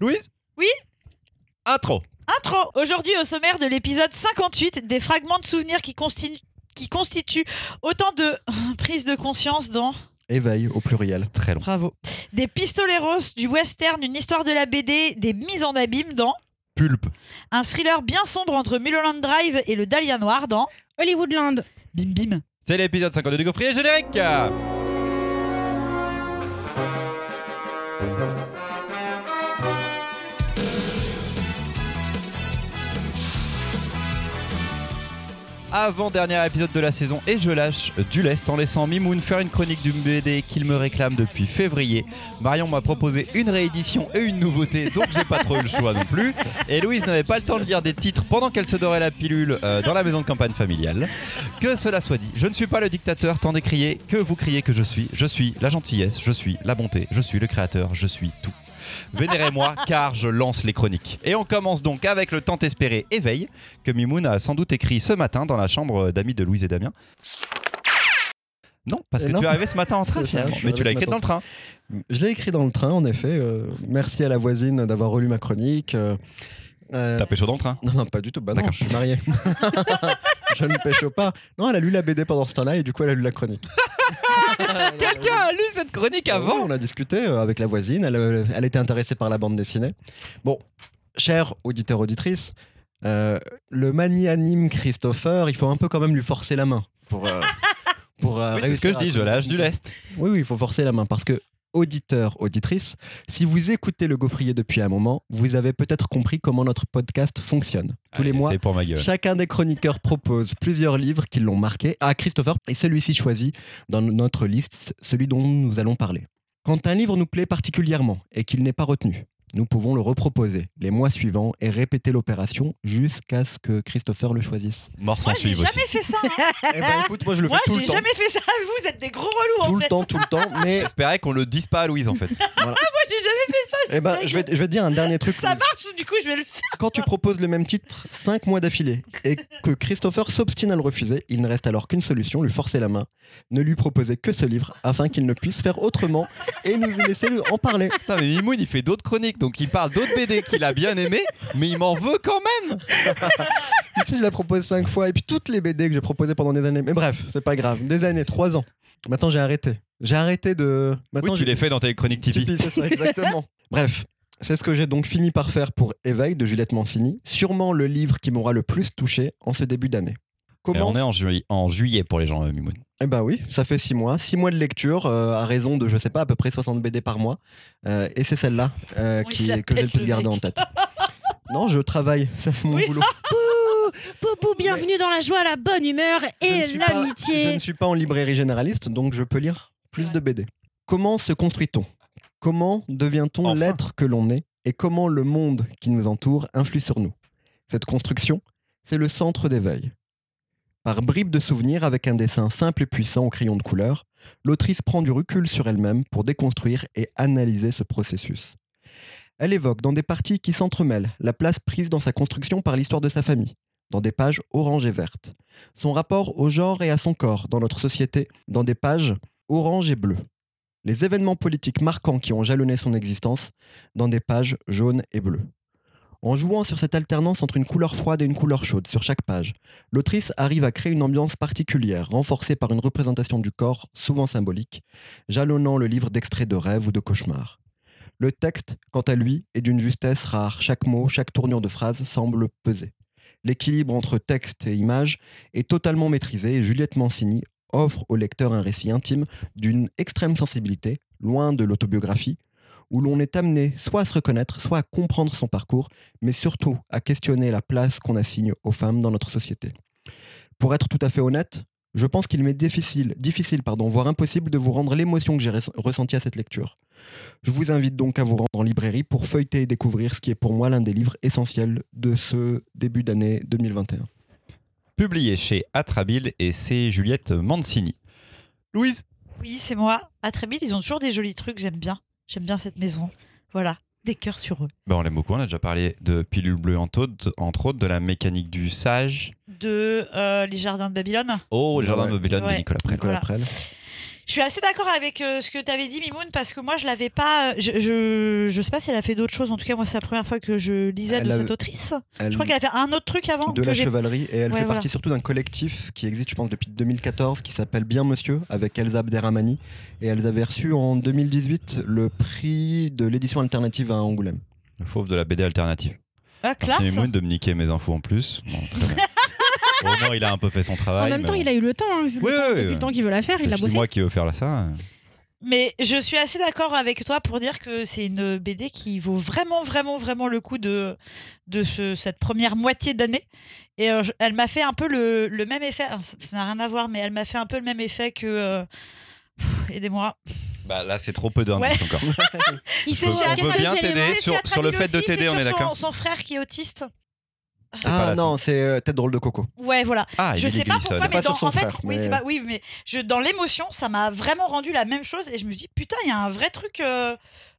Louise? Oui Intro. Intro Aujourd'hui, au sommaire de l'épisode 58, des fragments de souvenirs qui, constitu- qui constituent autant de prises de conscience dans. Éveil au pluriel. Très long. Bravo. Des pistoleros, du western, une histoire de la BD, des mises en abîme dans. Pulpe. Un thriller bien sombre entre Mulholland Drive et le Dahlia Noir dans. Hollywoodland. Bim Bim. C'est l'épisode 52 du Gaufrier générique. Avant-dernier épisode de la saison et je lâche du lest en laissant Mimoun faire une chronique du BD qu'il me réclame depuis février. Marion m'a proposé une réédition et une nouveauté donc j'ai pas trop eu le choix non plus. Et Louise n'avait pas le temps de lire des titres pendant qu'elle se dorait la pilule euh, dans la maison de campagne familiale. Que cela soit dit, je ne suis pas le dictateur tant d'écrier que vous criez que je suis. Je suis la gentillesse, je suis la bonté, je suis le créateur, je suis tout. Vénérez-moi car je lance les chroniques. Et on commence donc avec le tant espéré éveil que Mimoun a sans doute écrit ce matin dans la chambre d'amis de Louise et Damien. Non, parce Euh, que non. tu es arrivé ce matin en train ça, finalement. Mais tu l'as écrit dans le train. Je l'ai écrit dans le train, en effet. euh, merci à la voisine d'avoir relu ma chronique. euh, euh, T'as pécho dans le train. non, non, pas du tout. Bah D'accord. je suis marié. je ne pêche pas. Non, elle a lu la BD pendant ce temps-là et du coup, elle a lu la chronique. Quelqu'un a lu cette chronique Ouais, avant On a discuté euh, avec la voisine. Elle, euh, elle était intéressée par la bande dessinée. Bon, cher auditeur, auditrice, euh, le magnanime Christopher, il faut un peu quand même lui forcer la main pour. euh, pour euh, Oui, c'est ce que je dis, je lâche du lest. Oui, oui, il faut forcer la main parce que, auditeur, auditrice, si vous écoutez le gaufrier depuis un moment, vous avez peut-être compris comment notre podcast fonctionne. Tous les mois, pour ma chacun des chroniqueurs propose plusieurs livres qui l'ont marqué à Christopher et celui-ci choisit dans notre liste celui dont nous allons parler. Quand un livre nous plaît particulièrement et qu'il n'est pas retenu, nous pouvons le reproposer les mois suivants et répéter l'opération jusqu'à ce que Christopher le choisisse. Mort sans Moi, j'ai suivre aussi. jamais fait ça. hein. Eh ben écoute, moi je le fais Moi, tout j'ai le temps. jamais fait ça. Vous êtes des gros relous Tout en le fait. temps, tout le temps, mais J'espérais qu'on le dise pas à Louise en fait. Moi, j'ai jamais fait ça. eh ben, je, vais, je vais te dire un dernier truc. Ça Louise. marche, du coup, je vais le faire. Quand tu proposes le même titre 5 mois d'affilée et que Christopher s'obstine à le refuser, il ne reste alors qu'une solution, lui forcer la main, ne lui proposer que ce livre afin qu'il ne puisse faire autrement et nous laisser en parler. Non mais Mimoun il fait d'autres chroniques donc il parle d'autres BD qu'il a bien aimé mais il m'en veut quand même. Je la propose 5 fois et puis toutes les BD que j'ai proposées pendant des années. Mais bref, c'est pas grave. Des années, 3 ans. Maintenant, j'ai arrêté. J'ai arrêté de. Maintenant, Oui tu l'as fait dans tes chroniques Tipeee. Tipeee, c'est ça, exactement. Bref, c'est ce que j'ai donc fini par faire pour Éveil de Juliette Mancini, sûrement le livre qui m'aura le plus touché en ce début d'année. On est en juillet, en juillet pour les gens euh, Mimoun. Eh ben oui, ça fait 6 mois. 6 mois de lecture euh, à raison de, je sais pas, à peu près 60 BD par mois. Euh, et c'est celle-là euh, qui, ça que j'ai le plus le gardé mec. en tête. non, je travaille, c'est mon Oui. boulot. Poupou, bienvenue dans la joie, la bonne humeur et pas- Je l'amitié. ne suis pas en librairie généraliste, donc je peux lire plus de BD. Comment se construit-on? Comment devient-on Enfin. l'être que l'on est? Et comment le monde qui nous entoure influe sur nous? Cette construction, c'est le centre d'éveil. Par bribes de souvenirs avec un dessin simple et puissant au crayon de couleur, l'autrice prend du recul sur elle-même pour déconstruire et analyser ce processus. Elle évoque dans des parties qui s'entremêlent la place prise dans sa construction par l'histoire de sa famille, dans des pages orange et vertes, son rapport au genre et à son corps dans notre société, dans des pages orange et bleu, les événements politiques marquants qui ont jalonné son existence, dans des pages jaunes et bleues. En jouant sur cette alternance entre une couleur froide et une couleur chaude sur chaque page, l'autrice arrive à créer une ambiance particulière, renforcée par une représentation du corps, souvent symbolique, jalonnant le livre d'extraits de rêves ou de cauchemars. Le texte, quant à lui, est d'une justesse rare. Chaque mot, chaque tournure de phrase semble peser. L'équilibre entre texte et image est totalement maîtrisé et Juliette Mancini offre au lecteur un récit intime d'une extrême sensibilité, loin de l'autobiographie, où l'on est amené soit à se reconnaître, soit à comprendre son parcours, mais surtout à questionner la place qu'on assigne aux femmes dans notre société. Pour être tout à fait honnête, je pense qu'il m'est difficile, difficile pardon, voire impossible de vous rendre l'émotion que j'ai res- ressentie à cette lecture. Je vous invite donc à vous rendre en librairie pour feuilleter et découvrir ce qui est pour moi l'un des livres essentiels de ce début d'année 2021. Publié chez Atrabile et c'est Juliette Mancini. Louise? Oui, c'est moi. À Trébil, ils ont toujours des jolis trucs. J'aime bien. J'aime bien cette maison. Voilà. Des cœurs sur eux. Ben, on l'aime beaucoup, on a déjà parlé de Pilule Bleue entre autres, entre autres, de la mécanique du sage. De euh, Les Jardins de Babylone. Oh, le jardin Ouais. de Babylone de. Nicolas Prel. Nicolas Voilà. Je suis assez d'accord avec euh, ce que tu avais dit, Mimoun, parce que moi, je l'avais pas. euh, Je, je, je sais pas si elle a fait d'autres choses. En tout cas, moi, c'est la première fois que je lisais Elle de a- cette autrice. Elle- Je crois qu'elle a fait un autre truc avant. de que la chevalerie et elle Ouais, fait voilà. partie surtout d'un collectif qui existe je pense depuis 2014 qui s'appelle Bien Monsieur avec Elsa Abderrahmani et elles avaient reçu en 2018 le prix de l'édition alternative à Angoulême. Le fauve de la BD alternative. Ah, Merci classe. Mimoun de me niquer mes infos en plus. Bon, très bien. Au moins, il a un peu fait son En travail. même mais temps, bon. il a eu le temps, hein, vu le temps- ouais, depuis ouais. le temps qu'il veut la faire, il C'est a bossé. mois qu'il veut faire là, ça. Mais je suis assez d'accord avec toi pour dire que c'est une BD qui vaut vraiment, vraiment, vraiment le coup de, de ce- cette première moitié d'année. Et euh, je- elle m'a fait un peu le, le même effet. alors, Ça ça n'a rien à voir, mais elle m'a fait un peu le même effet que. euh, pff, Aidez-moi. Bah là, c'est trop peu d'indices encore. Il Je fait veux- on veut bien t'aider C'est sur, sur le fait de t'aider, c'est on est d'accord Son frère qui est autiste. Pas Ah non, c'est euh, Tête drôle de coco. Ouais, voilà. Ah, je sais pas Gleason. pourquoi, Pas mais sur dans, son en fait, frère, oui, mais- c'est pas, oui, mais je, dans l'émotion, ça m'a vraiment rendu la même chose et je me suis dit putain, il y a un vrai truc euh,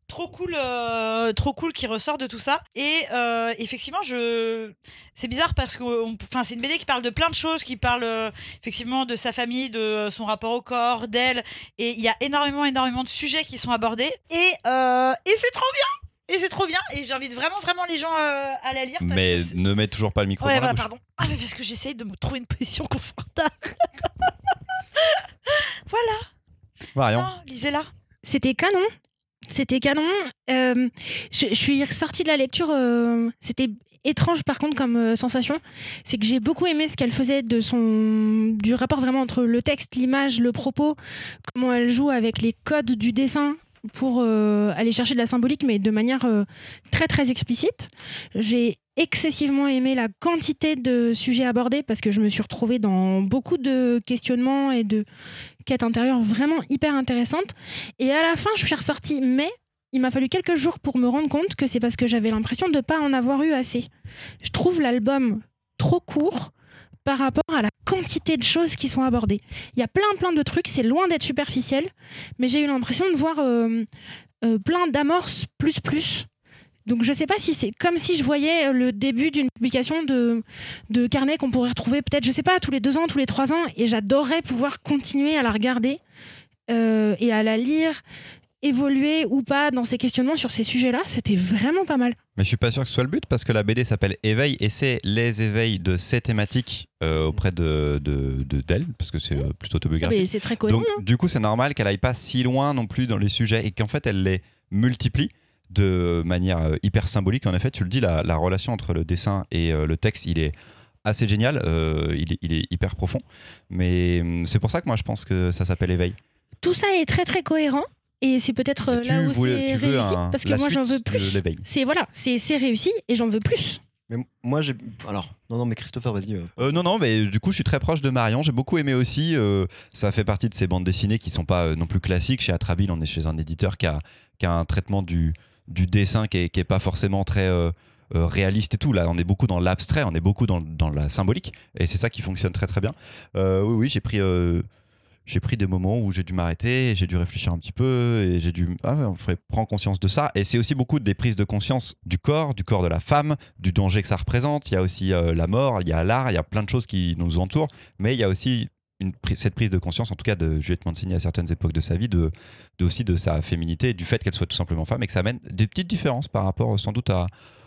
trop cool, euh, trop cool qui ressort de tout ça. Et euh, effectivement, je, c'est bizarre parce que, on- enfin, c'est une BD qui parle de plein de choses, qui parle euh, effectivement de sa famille, de son rapport au corps, d'elle, et il y a énormément, énormément de sujets qui sont abordés et euh, et c'est trop bien. Et c'est trop bien, et j'invite vraiment, vraiment les gens euh, à la lire. parce Mais que c'est- ne mets toujours pas le micro Ouais, dans la voilà, bouche. pardon. Ah, mais parce que j'essaye de me trouver une position confortable. voilà. Marion. Non, lisez-la. C'était canon. C'était canon. Euh, je, je suis ressortie de la lecture. euh, C'était étrange par contre comme euh, sensation. C'est que j'ai beaucoup aimé ce qu'elle faisait de son du rapport vraiment entre le texte, l'image, le propos, comment elle joue avec les codes du dessin pour euh, aller chercher de la symbolique, mais de manière euh, très très explicite. J'ai excessivement aimé la quantité de sujets abordés parce que je me suis retrouvée dans beaucoup de questionnements et de quêtes intérieures vraiment hyper intéressantes. Et à la fin, je suis ressortie, mais il m'a fallu quelques jours pour me rendre compte que c'est parce que j'avais l'impression de ne pas en avoir eu assez. Je trouve l'album trop court par rapport à la quantité de choses qui sont abordées. Il y a plein plein de trucs, c'est loin d'être superficiel, mais j'ai eu l'impression de voir euh, euh, plein d'amorces plus plus. Donc je sais pas si c'est comme si je voyais euh, le début d'une publication de, de carnet qu'on pourrait retrouver peut-être, je sais pas, tous les deux ans, tous les trois ans, et j'adorerais pouvoir continuer à la regarder et à la lire, évoluer ou pas dans ces questionnements sur ces sujets-là. C'était vraiment pas mal. Mais je suis pas sûr que ce soit le but parce que la BD s'appelle Éveil et c'est les éveils de ces thématiques euh, auprès de de- de- d'elle parce que c'est euh, plutôt autobiographique. Mais c'est très cohérent. Donc hein. du coup c'est normal qu'elle aille pas si loin non plus dans les sujets et qu'en fait elle les multiplie de manière euh, hyper symbolique. En effet, tu le dis, la, la relation entre le dessin et euh, le texte, il est assez génial, il, est, il est hyper profond. Mais hum, c'est pour ça que moi je pense que ça s'appelle Éveil. Tout ça est très très cohérent. Et c'est peut-être euh, là où c'est réussi. un- parce que moi j'en veux plus. C'est voilà, c'est c'est réussi et j'en veux plus. Mais moi j'ai alors non non mais Christopher vas-y. euh. Euh, non, non, mais du coup, je suis très proche de Marion. J'ai beaucoup aimé aussi. euh, ça fait partie de ces bandes dessinées qui sont pas euh, non plus classiques. Chez Atrabile, on est chez un éditeur qui a, qui a un traitement du, du dessin qui est, qui est pas forcément très euh, réaliste et tout. Là, on est beaucoup dans l'abstrait, on est beaucoup dans, dans la symbolique. Et c'est ça qui fonctionne très, très bien. Euh, oui, oui, j'ai pris. euh, j'ai pris des moments où j'ai dû m'arrêter, j'ai dû réfléchir un petit peu et j'ai dû ah prendre conscience de ça. Et c'est aussi beaucoup des prises de conscience du corps, du corps de la femme, du danger que ça représente. Il y a aussi euh, la mort, il y a l'art, il y a plein de choses qui nous entourent. Mais il y a aussi cette prise de conscience, en tout cas de Juliette Mancini à certaines époques de sa vie, de, aussi de sa féminité du fait qu'elle soit tout simplement femme et que ça amène des petites différences par rapport sans doute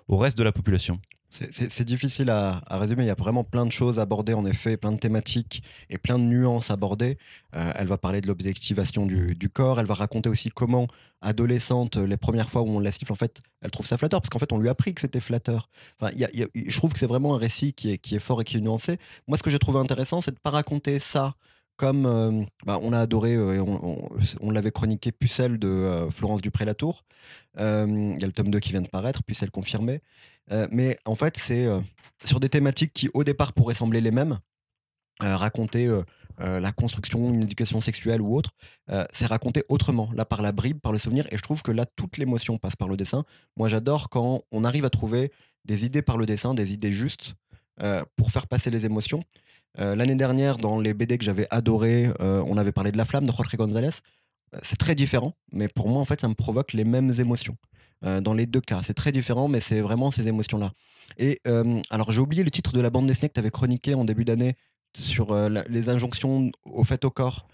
au reste de la population. C'est- difficile à, résumer. Il y a vraiment plein de choses abordées, en effet, plein de thématiques et plein de nuances abordées. Euh, elle va parler de l'objectivation du, corps. Elle va raconter aussi comment, adolescente, les premières fois où on la siffle, en fait, elle trouve ça flatteur parce qu'en fait, on lui a appris que c'était flatteur. Enfin, je trouve que c'est vraiment un récit qui est, fort et qui est nuancé. Moi, ce que j'ai trouvé intéressant, c'est de pas raconter ça comme euh, bah, on a adoré, euh, on, l'avait chroniqué Pucelle de euh, Florence Dupré-Latour. Euh, Il y a le tome 2 qui vient de paraître, Pucelle confirmé. Euh, mais en fait, c'est euh, sur des thématiques qui, au départ, pourraient sembler les mêmes. Euh, raconter la construction, une éducation sexuelle ou autre, c'est raconté autrement, là par la bribe, par le souvenir. Et je trouve que là, toute l'émotion passe par le dessin. Moi, j'adore quand on arrive à trouver des idées par le dessin, des idées justes pour faire passer les émotions. L'année dernière, dans les BD que j'avais adoré, on avait parlé de La Flamme de Jorge González. C'est très différent, mais pour moi, en fait, ça me provoque les mêmes émotions. Euh, dans les deux cas, c'est très différent, mais c'est vraiment ces émotions-là. Et euh, alors, j'ai oublié le titre de la bande dessinée que tu avais chroniqué en début d'année sur euh, la- les injonctions au fait au corps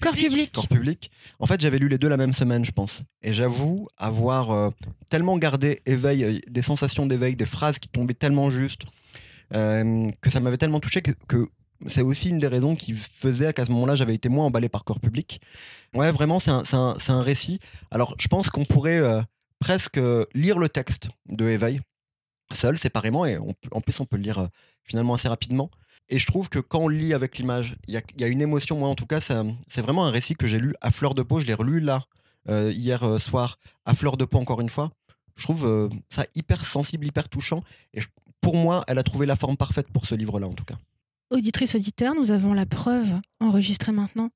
Corps public. Corps public. En fait, j'avais lu les deux la même semaine, je pense. Et j'avoue avoir euh, tellement gardé éveil, euh, des sensations d'éveil, des phrases qui tombaient tellement justes, euh, que ça m'avait tellement touché que, que c'est aussi une des raisons qui faisait qu'à ce moment-là, j'avais été moins emballé par corps public. Ouais, vraiment, c'est un, c'est un- c'est un récit. Alors, je pense qu'on pourrait euh, presque lire le texte de Éveil seul, séparément, et on en plus, on peut le lire euh, finalement assez rapidement. Et je trouve que quand on lit avec l'image, il y a, il y a une émotion. Moi, en tout cas, c'est vraiment un récit que j'ai lu à fleur de peau. Je l'ai relu là, euh, hier euh, soir, à fleur de peau encore une fois. Je trouve euh, ça hyper sensible, hyper touchant. Et je- pour moi, elle a trouvé la forme parfaite pour ce livre-là, en tout cas. Auditrice, auditeur, nous avons la preuve enregistrée maintenant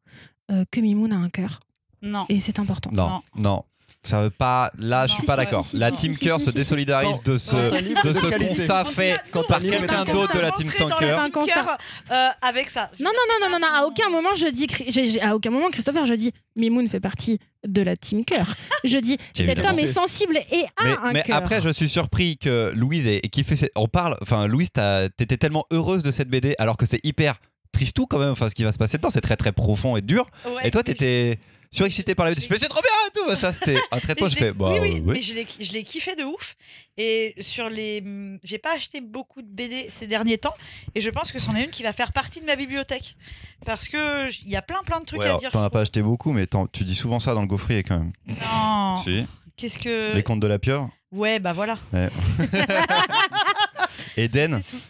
euh, que Mimoun a un cœur. Non. Et c'est important. Non, non. Ça veut pas. Là, je suis pas d'accord. si, si, La si, team si, Cœur si, se désolidarise Quand- de ce, de constat fait Quand par quelqu'un d'autre de la team dans 5 la cœurs. Un team constat. cœur, euh, avec ça. Non, non, non, non, non, à aucun moment je dis, à aucun moment Christopher, je dis Mimoun fait partie de la team cœur. Je dis cet Évidemment. homme est sensible et a Mais, un mais cœur. après, je suis surpris que Louise ait kiffé. cette- On parle. Enfin, Louise, t'étais tellement heureuse de cette BD alors que c'est hyper tristou quand même. Enfin, ce qui va se passer dedans, c'est très très profond et dur. Ouais, Et toi, mais t'étais surexcité par la BD. Tu fais c'est trop bien et tout. Machin. C'était un traitement. Je je fais. Bah, oui, oui, euh, oui. mais je l'ai, je l'ai kiffé de ouf. Et sur les, hum, j'ai pas acheté beaucoup de BD ces derniers temps, et je pense que c'en est une qui va faire partie de ma bibliothèque, parce que il y a plein plein de trucs Ouais, à alors, dire. T'en je as pas acheté beaucoup, mais tu dis souvent ça dans le gaufrier quand même. Non. Si. Qu'est-ce que Les contes de la pieuvre. Ouais, bah voilà. Eden. C'est tout.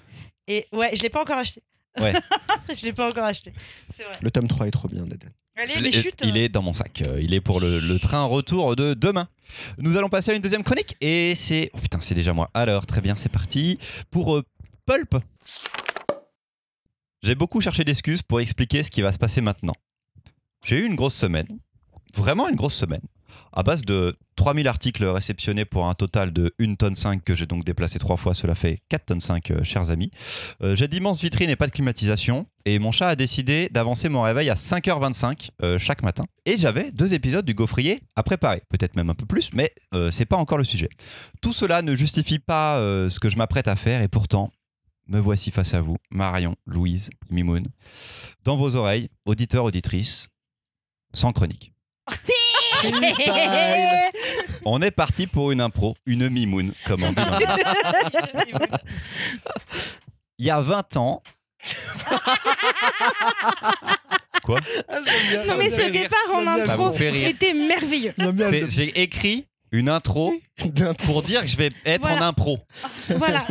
Et ouais, je l'ai pas encore acheté. Ouais. je l'ai pas encore acheté. C'est vrai. Le tome 3 est trop bien, Deden. Allez, Je les l'ai- chutes. Il est dans mon sac. Euh, Il est pour le, le train retour de demain. Nous allons passer à une deuxième chronique et c'est. Oh putain, c'est déjà moi. Alors, très bien, c'est parti. Pour euh, Pulp. J'ai beaucoup cherché d'excuses pour expliquer ce qui va se passer maintenant. J'ai eu une grosse semaine. Vraiment une grosse semaine. À base de 3000 articles réceptionnés pour un total de 1 tonne 5 que j'ai donc déplacé trois fois, cela fait 4 tonnes 5, euh, chers amis. Euh, j'ai d'immenses vitrines et pas de climatisation. Et mon chat a décidé d'avancer mon réveil à 5h25 euh, chaque matin. Et j'avais deux épisodes du gaufrier à préparer. Peut-être même un peu plus, mais euh, c'est pas encore le sujet. Tout cela ne justifie pas ce que je m'apprête à faire. Et pourtant, me voici face à vous, Marion, Louise, Mimoun. Dans vos oreilles, auditeurs, auditrices, sans chronique. On est parti pour une impro, une mimoun, comme on dit. Il y a 20 ans. Quoi? Non mais ce départ en Ça intro vous fait rire. était merveilleux. C'est- J'ai écrit une intro pour dire que je vais être en Voilà. impro. Voilà.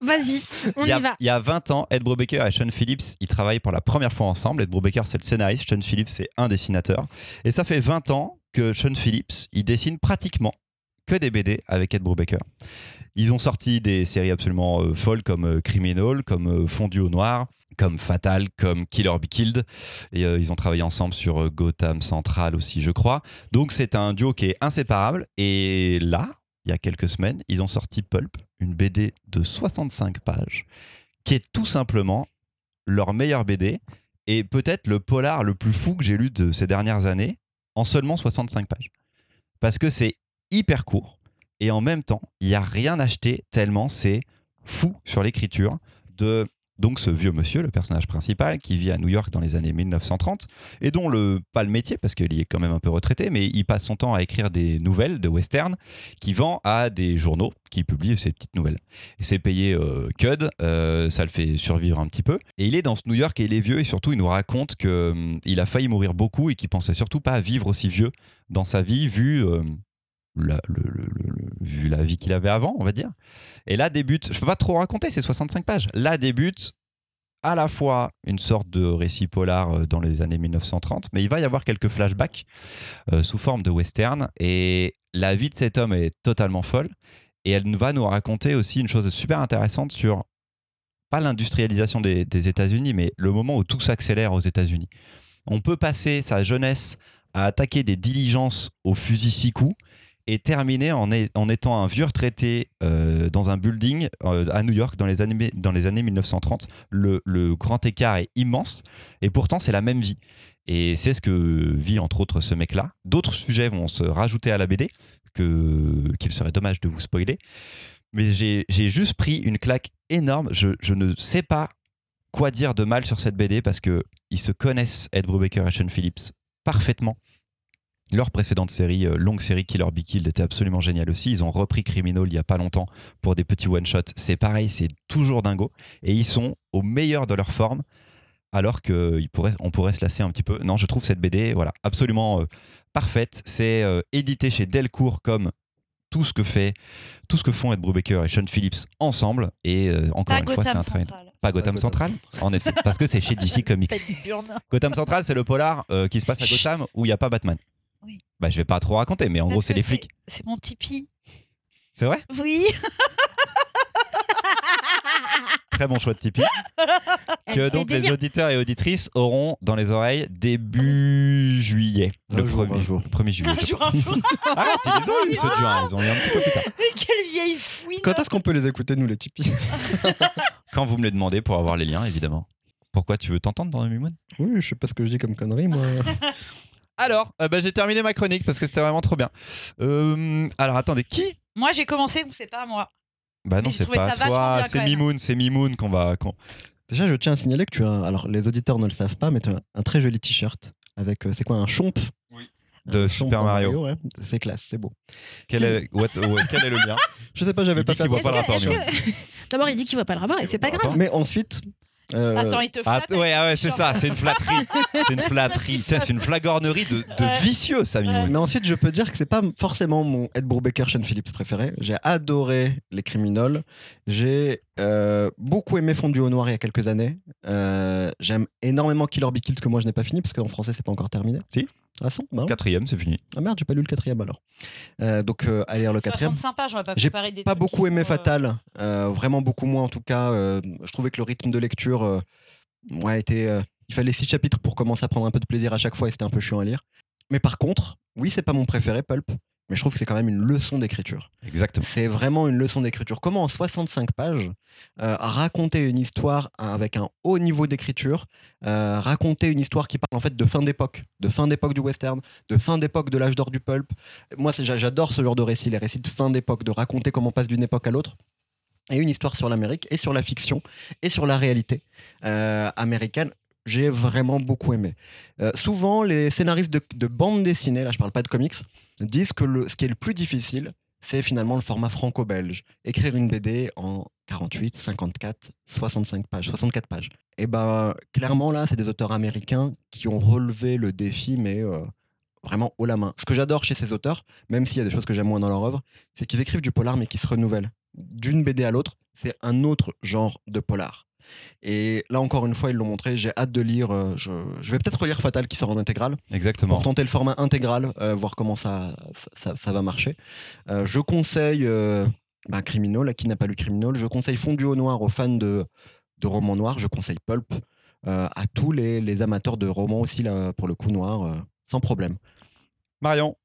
Vas-y, on il, y y, a, va. il y a 20 ans, Ed Brubaker et Sean Phillips, ils travaillent pour la première fois ensemble. Ed Brubaker, c'est le scénariste, Sean Phillips, c'est un dessinateur. Et ça fait 20 ans que Sean Phillips, il dessine pratiquement que des BD avec Ed Brubaker. Ils ont sorti des séries absolument euh, folles comme euh, Criminal, comme euh, Fondu au noir, comme Fatal, comme Killer Be Killed. Et euh, ils ont travaillé ensemble sur Gotham Central aussi, je crois. Donc c'est un duo qui est inséparable. Et là, il y a quelques semaines, ils ont sorti Pulp, une BD de 65 pages, qui est tout simplement leur meilleure BD et peut-être le polar le plus fou que j'ai lu de ces dernières années en seulement 65 pages. Parce que c'est hyper court et en même temps, il n'y a rien acheté tellement c'est fou sur l'écriture de donc ce vieux monsieur, le personnage principal, qui vit à New York dans les années 1930, et dont le, pas le métier, parce qu'il est quand même un peu retraité, mais il passe son temps à écrire des nouvelles de western qu'il vend à des journaux qui publient ces petites nouvelles. Et c'est payé euh, CUD, euh, ça le fait survivre un petit peu. Et il est dans ce New York et il est vieux, et surtout il nous raconte qu'il a failli mourir beaucoup et qu'il pensait surtout pas vivre aussi vieux dans sa vie, vu... euh, vu la vie qu'il avait avant, on va dire. Et là débute, je peux pas trop raconter, c'est 65 pages. Là débute à la fois une sorte de récit polar euh, dans les années 1930, mais il va y avoir quelques flashbacks euh, sous forme de western. Et la vie de cet homme est totalement folle. Et elle va nous raconter aussi une chose super intéressante sur, pas l'industrialisation des, des États-Unis, mais le moment où tout s'accélère aux États-Unis. On peut passer sa jeunesse à attaquer des diligences au fusil six coups et terminer en, est- étant un vieux retraité euh, dans un building euh, à New York dans les années, dans les années 1930. Le, le grand écart est immense et pourtant c'est la même vie. Et c'est ce que vit entre autres ce mec-là. D'autres sujets vont se rajouter à la BD qu'il serait dommage de vous spoiler. Mais j'ai j'ai juste pris une claque énorme. Je, je ne sais pas quoi dire de mal sur cette BD parce que ils se connaissent, Ed Brubaker et Sean Phillips, parfaitement. Leur précédente série, euh, longue série Killer Be Killed, était absolument géniale aussi. Ils ont repris Criminal il y a pas longtemps pour des petits one-shots. C'est pareil, c'est toujours dingo. Et ils sont au meilleur de leur forme, alors qu'on pourrait, on pourrait se lasser un petit peu. Non, je trouve cette BD voilà, absolument euh, parfaite. C'est euh, édité chez Delcourt comme tout ce que fait, tout ce que font Ed Brubaker et Sean Phillips ensemble. Et euh, encore Pas une fois, c'est un. Central. Pas Gotham. Central, en effet, parce que c'est chez DC Comics. Gotham Central, c'est le polar euh, qui se passe à. Gotham où il n'y a pas Batman. Oui. Bah, je vais pas trop raconter, mais en Parce gros, c'est les flics. C'est mon Tipeee. C'est vrai? Oui. Très bon choix de Tipeee. Elle que donc les auditeurs et auditrices auront dans les oreilles début juillet. Un le jour, premier, un jour. le 1er juillet. Un je jour, pense. un jour. Arrête, ils ont eu de juin, ils ont eu un petit peu plus tard. Mais quelle vieille fouine. Quand est-ce qu'on peut les écouter, nous, les Tipeee Quand vous me les demandez pour avoir les liens, évidemment. Pourquoi tu veux t'entendre dans le Mimoun Oui, je sais pas ce que je dis comme connerie, moi. Alors, euh, bah, j'ai terminé ma chronique parce que c'était vraiment trop bien. Euh, alors attendez, qui? Moi, j'ai commencé, ou c'est pas moi. Bah non, j'ai c'est trouvé pas ça vachement toi, bien, c'est quand même. Mimoun, c'est Mimoun qu'on va. qu'on- Déjà, je tiens à signaler que tu as. un- Alors, les auditeurs ne le savent pas, mais tu as un très joli t-shirt avec. euh, c'est quoi, un chomp? De Un Super chomp Mario. ouais. C'est classe, c'est beau. Quel est, what- ouais, quel est le lien? Je sais pas, j'avais Il pas dit fait qu'il voit pas le rapport, Est-ce Mimoun. que- D'abord, il dit qu'il voit pas le rapport et c'est pas grave. Mais ensuite. Euh, Attends, il te flatte. ouais, ah ouais, c'est ça, c'est une flatterie. C'est une flatterie. C'est une flagornerie de, de Ouais. vicieux, ça, Mimoun. Mais ensuite, je peux dire que c'est pas forcément mon Ed Brubaker, Sean Phillips préféré. J'ai adoré Les Criminals. J'ai euh, beaucoup aimé Fondu au Noir il y a quelques années. Euh, J'aime énormément Killer Be Killed que moi je n'ai pas fini parce qu'en français c'est pas encore terminé. Si. Ah, son bah. Quatrième, c'est fini. ah merde, j'ai pas lu le quatrième alors. Euh, donc, euh, allez lire le quatrième. 65 pages, pas J'ai Pas trucs beaucoup aimé euh, Fatal, euh, vraiment beaucoup moins en tout cas. euh, je trouvais que le rythme de lecture, euh, ouais, était. euh, il fallait six chapitres pour commencer à prendre un peu de plaisir à chaque fois et c'était un peu chiant à lire. Mais par contre, oui, c'est pas mon préféré, Pulp, mais je trouve que c'est quand même une leçon d'écriture. Exactement. C'est vraiment une leçon d'écriture. Comment en 65 pages euh, raconter une histoire avec un haut niveau d'écriture, euh, raconter une histoire qui parle en fait de fin d'époque, de fin d'époque du western, de fin d'époque de l'âge d'or du pulp. Moi, j'adore ce genre de récits, les récits de fin d'époque, de raconter comment on passe d'une époque à l'autre. Et une histoire sur l'Amérique et sur la fiction et sur la réalité euh, américaine. J'ai vraiment beaucoup aimé. Euh, souvent, les scénaristes de, de bande dessinée, là je parle pas de comics, disent que le, ce qui est le plus difficile, c'est finalement le format franco-belge. Écrire une BD en 48, 54, 65 pages, 64 pages. Et ben, clairement, là, c'est des auteurs américains qui ont relevé le défi, mais euh, vraiment haut la main. Ce que j'adore chez ces auteurs, même s'il y a des choses que j'aime moins dans leur œuvre, c'est qu'ils écrivent du polar, mais qui se renouvellent. D'une BD à l'autre, c'est un autre genre de polar. Et là, encore une fois, ils l'ont montré. J'ai hâte de lire. euh, je, je vais peut-être relire Fatal qui sort en intégrale Exactement. pour tenter le format intégral, euh, voir comment ça, ça, va marcher. Euh, je conseille bah, Criminal, à qui n'a pas lu Criminal. Je conseille Fondu au Noir aux fans de, de romans noirs. Je conseille Pulp à tous les, les amateurs de romans aussi, là, pour le coup noir, sans problème. Marion,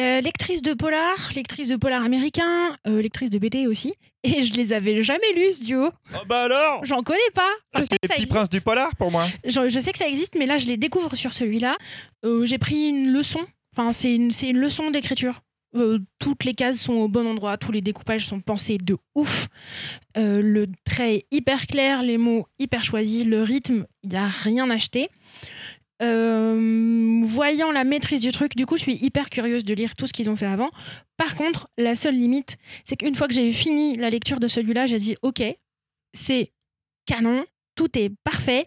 Euh, lectrice de polar, lectrice de polar américain, euh, lectrice de BD aussi. Et je les avais jamais lus, ce duo. oh bah alors? J'en connais pas. C'est les petits existe. princes du polar pour moi. Je, je sais que ça existe, mais là, je les découvre sur celui-là. Euh, J'ai pris une leçon. Enfin, c'est une, une leçon d'écriture. Euh, toutes les cases sont au bon endroit, tous les découpages sont pensés de ouf. Euh, le trait est hyper clair, les mots hyper choisis, le rythme, il n'y a rien acheté. Euh, voyant la maîtrise du truc, du coup, je suis hyper curieuse de lire tout ce qu'ils ont fait avant. Par contre, la seule limite, c'est qu'une fois que j'ai fini la lecture de celui-là, j'ai dit Ok, c'est canon, tout est parfait,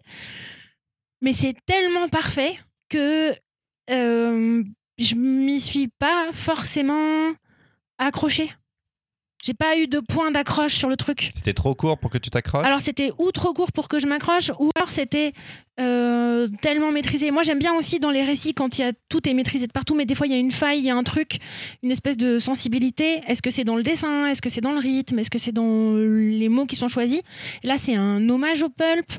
mais c'est tellement parfait que euh, je m'y suis pas forcément accrochée. J'ai pas eu de point d'accroche sur le truc. C'était trop court pour que tu t'accroches. Alors c'était ou trop court pour que je m'accroche, ou alors c'était euh, tellement maîtrisé. Moi j'aime bien aussi dans les récits quand il y a tout est maîtrisé de partout, mais des fois il y a une faille, il y a un truc, une espèce de sensibilité. Est-ce que c'est dans le dessin? Est-ce que c'est dans le rythme? Est-ce que c'est dans les mots qui sont choisis? Et Là c'est un hommage au pulp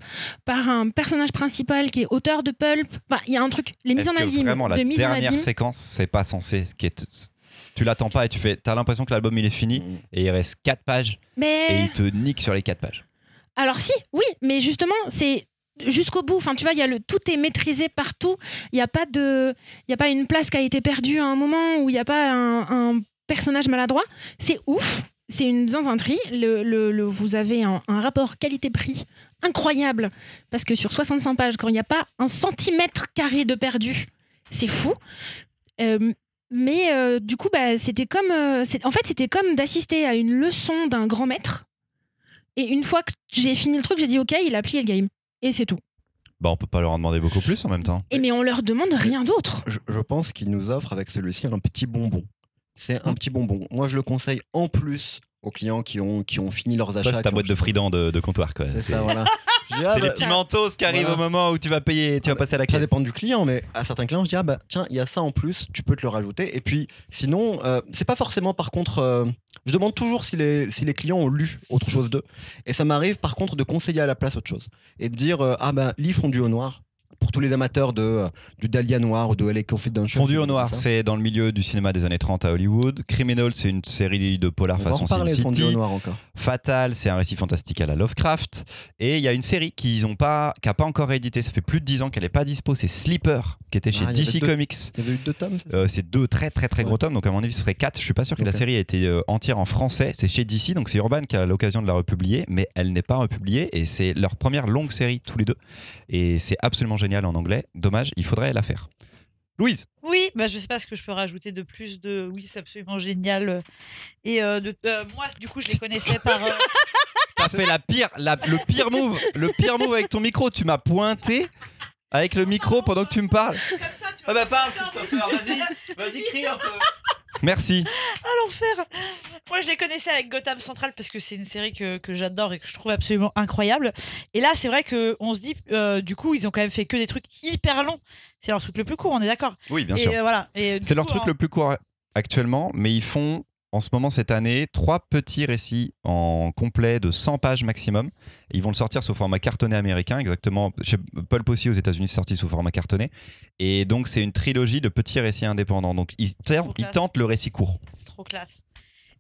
par un personnage principal qui est auteur de pulp. Enfin il y a un truc, les mises en abîme, vraiment la de mise en dernière abîme. séquence, c'est pas censé. ce qui est- Tu l'attends pas et tu fais. T'as l'impression que l'album il est fini et il reste 4 pages et Mais il te nique sur les 4 pages. Alors si, oui, mais justement, c'est jusqu'au bout. Enfin, tu vois, il y a le tout est maîtrisé partout. Il n'y a pas de, il y a pas une place qui a été perdue à un moment où il n'y a pas un, un personnage maladroit. C'est ouf. c'est une zinzinterie. Le, le- le- vous avez un, un rapport qualité-prix incroyable parce que sur 65 pages, quand il n'y a pas un centimètre carré de perdu, c'est fou. Euh, mais euh, du coup, bah, c'était comme, euh, c'est- en fait, c'était comme d'assister à une leçon d'un grand maître. Et une fois que j'ai fini le truc, j'ai dit OK, il a plié le game. Et c'est tout. Bah, on peut pas leur en demander beaucoup plus en même temps. Et mais on leur demande rien d'autre. Je, je pense qu'il nous offre avec celui-ci un petit bonbon. C'est un petit bonbon. Moi, je le conseille en plus aux clients qui ont, qui ont fini leurs achats. C'est ta boîte de fridan de, de comptoir, quoi. C'est ça, voilà. Ah, c'est les bah, petits mentos qui arrivent Voilà. au moment où tu vas payer, tu vas Ah bah, passer à la Ça caisse. dépend du client, mais à certains clients, je dis ah bah tiens, il y a ça en plus, tu peux te le rajouter. Et puis sinon, euh, c'est pas forcément par contre. euh, je demande toujours si les, si les clients ont lu autre chose d'eux. Et ça m'arrive par contre de conseiller à la place autre chose. Et de dire euh, ah bah lit fondu au noir. Pour tous les amateurs de, euh, du Dahlia Noir ou de LA Confidential. Fondu au noir, c'est dans le milieu du cinéma des années 30 à Hollywood. Criminal, c'est une série de polar On façon Sin Fondu au City. noir encore. Fatal, c'est un récit fantastique à la Lovecraft. Et il y a une série qu'ils ont pas, qui a pas encore édité. Ça fait plus de 10 ans qu'elle est pas dispo. C'est Sleeper, qui était chez Ah, DC deux- Comics. Il y avait eu deux tomes. c'est Euh, c'est deux très très très Ouais. gros tomes, donc à mon avis ce serait quatre. Je suis pas sûr que la série ait été euh, entière en français. C'est chez DC, donc c'est Urban qui a l'occasion de la republier, mais elle n'est pas republiée et c'est leur première longue série tous les deux. Et c'est absolument génial en anglais. Dommage, il faudrait la faire. Louise, Oui, bah, je sais pas ce que je peux rajouter de plus de. Oui, c'est absolument génial. Et euh, de... euh, moi, du coup, je les connaissais par. euh, t'as fait la pire, la- le pire move, le pire move avec ton micro. Tu m'as pointé avec le micro pendant que tu me parles. Comme ça, tu Ah bah parle, Comme ça, Christopher, vas-y, vas-y, crie un peu. Merci. Ah l'enfer Moi je les connaissais avec Gotham Central parce que c'est une série que, que j'adore et que je trouve absolument incroyable. Et là c'est vrai que on se dit euh, du coup ils ont quand même fait que des trucs hyper longs. C'est leur truc le plus court, on est d'accord. Oui, bien et sûr. euh, voilà. Du C'est leur coup, truc en- le plus court actuellement, mais ils font en ce moment cette année trois petits récits en complet de 100 pages maximum. Ils vont le sortir sous format cartonné américain, exactement. Chez Paul Possi aux États-Unis, c'est sorti sous format cartonné. Et donc c'est une trilogie de petits récits indépendants. Donc ils, tentent- ils tentent le récit court. Trop classe.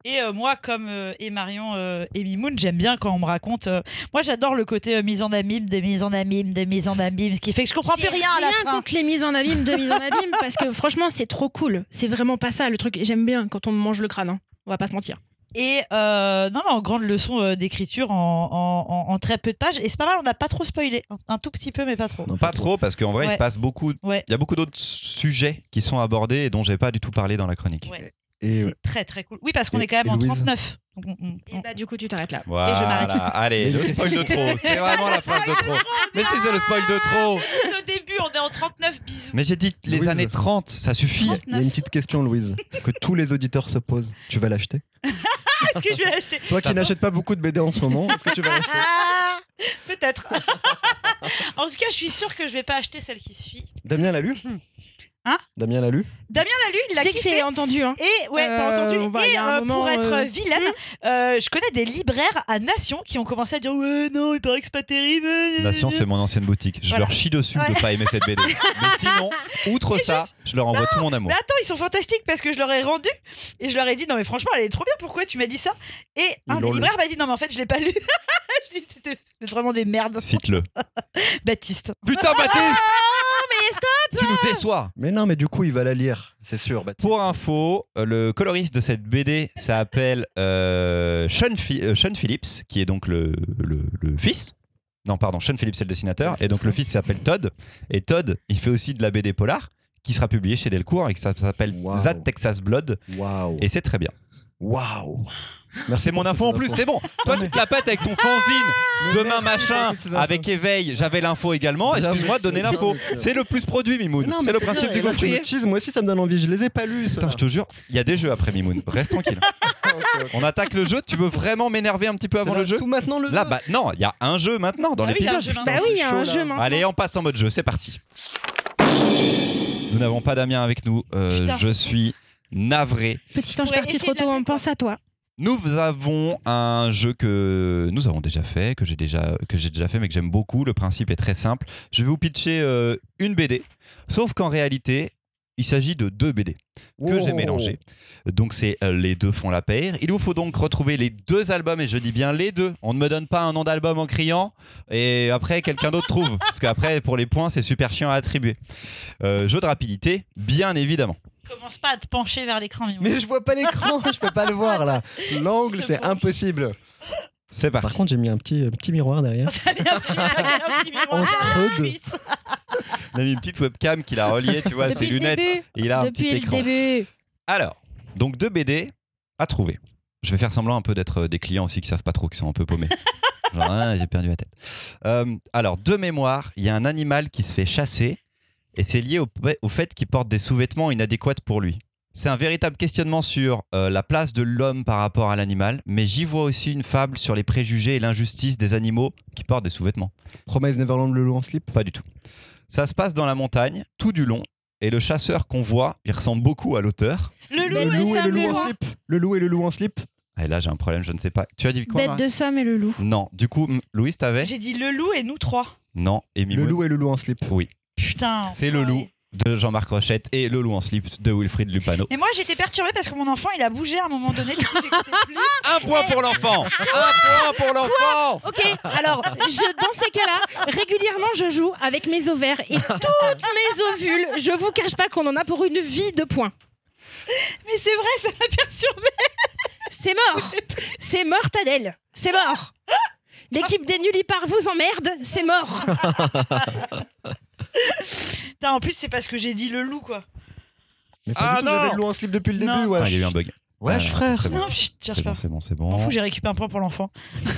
Et euh, moi, comme euh, et Marion euh, et Mimoun, j'aime bien quand on me raconte. euh, moi, j'adore le côté euh, mise en abîme, de mise en abîme, de mise en abîme, ce qui fait que je comprends plus rien à la fin. contre les mises en abîme, de mise en abîme, parce que franchement, c'est trop cool. C'est vraiment pas ça le truc. J'aime bien quand on me mange le crâne. hein. On va pas se mentir. Et euh, non, non, grande leçon d'écriture en, en- en- en très peu de pages. Et c'est pas mal, on n'a pas trop spoilé. Un, un tout petit peu, mais pas trop. Non, Pas trop, parce qu'en vrai, il se passe beaucoup. Ouais. Il y a beaucoup d'autres sujets qui sont abordés et dont j'ai pas du tout parlé dans la chronique. Ouais. Et euh, C'est très très cool. Oui, parce qu'on Et- est quand même et en Louise 39. Donc, on- on- on- Et bah, du coup, tu t'arrêtes là. Voilà, m'arrête. allez, le spoil de trop. C'est vraiment la phrase de trop. Mais c'est ça le spoil de trop. Au début, on est en 39 bisous. Mais j'ai dit les Louise. années 30, ça suffit. il y a une petite question, Louise, que tous les auditeurs se posent. Tu vas l'acheter? Est-ce que je vais l'acheter? Toi Ça qui n'achètes pas beaucoup de BD en ce moment, est-ce que tu vas l'acheter? Ah, Peut-être. en tout cas, je suis sûre que je vais pas acheter celle qui suit. Damien l'a lu? Hein Damien l'a lu Damien l'a lu, il l'a que kiffé. j'ai entendu. Hein. Et ouais, t'as Euh, entendu. on va- il et euh, moment, pour être euh, vilaine, euh, je connais des libraires à Nation qui ont commencé à dire ouais non, il paraît que c'est pas terrible. Nation, c'est mon ancienne boutique. Je Voilà. leur chie dessus Ouais. de pas aimer cette BD. Mais sinon, outre ça, je leur envoie tout mon amour. Mais attends, ils sont fantastiques parce que je leur ai rendu et je leur ai dit non mais franchement elle est trop bien. Pourquoi tu m'as dit ça? Et un des libraires m'a dit non mais en fait je l'ai pas lu. je dis vraiment des merdes. Cite-le. Baptiste. Putain, Baptiste stop Tu nous déçois Mais non, mais du coup, il va la lire, c'est sûr. Baptiste. Pour info, euh, le coloriste de cette BD s'appelle euh, Sean, Phi- euh, Sean Phillips, qui est donc le, le- le fils. Non, pardon, Sean Phillips, c'est le dessinateur. Et donc le fils s'appelle Todd. Et Todd, il fait aussi de la BD polar, qui sera publiée chez Delcourt et que ça s'appelle Wow. That Texas Blood. Waouh. Et c'est très bien. Waouh. C'est mon info en plus, c'est bon. Toi, tu te la pètes avec ton fanzine. Demain, machin, avec éveil, j'avais l'info également. Excuse-moi de donner l'info. c'est- C'est le plus produit, Mimoun. C'est le principe du gaufrier. moi aussi, ça me donne envie. Je les ai pas lus. Putain, je te jure, il y a des jeux après Mimoun. Reste tranquille. On attaque le jeu. Tu veux vraiment m'énerver un petit peu avant le jeu Tout maintenant le Là, bah non, il y a un jeu maintenant dans Ah l'épisode. Bah oui, il y a un jeu maintenant. Allez, on passe en mode jeu. C'est parti. Nous n'avons pas Damien avec nous. Euh, je suis navré. Petit ange parti trop tôt, on pense à toi. Nous avons un jeu que nous avons déjà fait, que j'ai déjà, que j'ai déjà fait, mais que j'aime beaucoup. Le principe est très simple. Je vais vous pitcher euh, une BD, sauf qu'en réalité, il s'agit de deux BD que j'ai Wow. mélangées. Donc c'est euh, les deux font la paire. Il vous faut donc retrouver les deux albums, et je dis bien les deux. On ne me donne pas un nom d'album en criant, et après quelqu'un d'autre trouve. Parce qu'après, pour les points, c'est super chiant à attribuer. Euh, jeu de rapidité, bien évidemment. Commence pas à te pencher vers l'écran. Mimo. Mais je vois pas l'écran, je peux pas le voir là. L'angle, Ce c'est impossible. C'est Par parti. contre, j'ai mis un petit, un petit miroir derrière. T'as mis un petit, un petit miroir En derrière scrud. la cuisse. On a mis une petite webcam qu'il a reliée, tu vois, ses lunettes. début. Et il a un petit le écran. début. Alors, donc deux BD à trouver. Je vais faire semblant un peu d'être euh, des clients aussi qui savent pas trop, qui sont un peu paumés. Genre, ah, j'ai perdu la tête. Euh, alors, de mémoire, il y a un animal qui se fait chasser et c'est lié au, au fait qu'il porte des sous-vêtements inadéquats pour lui. C'est un véritable questionnement sur euh, la place de l'homme par rapport à l'animal, mais j'y vois aussi une fable sur les préjugés et l'injustice des animaux qui portent des sous-vêtements. Promise Neverland, le loup en slip? Pas du tout. Ça se passe dans la montagne, tout du long, et le chasseur qu'on voit, il ressemble beaucoup à l'auteur. Le loup. Le et le loup le en slip. Le loup et le loup en slip. Et là, j'ai un problème, je ne sais pas. Tu as dit quoi Bête de somme et le loup. Non. Du coup, Louise, t'avais? J'ai dit le loup et nous trois. Non. Et Le Mimoun loup et le loup en slip. Putain. C'est le loup de Jean-Marc Rochette et le loup en slip de Wilfried Lupano. Et moi j'étais perturbée parce que mon enfant il a bougé à un moment donné. plus. Un point pour l'enfant Un point pour l'enfant Ok, alors, je, dans ces cas-là, régulièrement, je joue avec mes ovaires et toutes mes ovules. Je vous cache pas qu'on en a pour une vie de points. Mais c'est vrai, ça m'a perturbée. C'est mort C'est mort, Adèle C'est mort L'équipe des nullipares vous emmerde, c'est mort Putain, en plus c'est parce que j'ai dit le loup quoi. Mais pas Ah du tout, non j'avais le loup en slip depuis le Non. début, Ah, wesh. Il y a eu un bug. Wesh, Ah, frère. c'est bon. Non, C'est cherche bon, pas. c'est bon, c'est M'en bon. fous, j'ai récupéré un point pour l'enfant.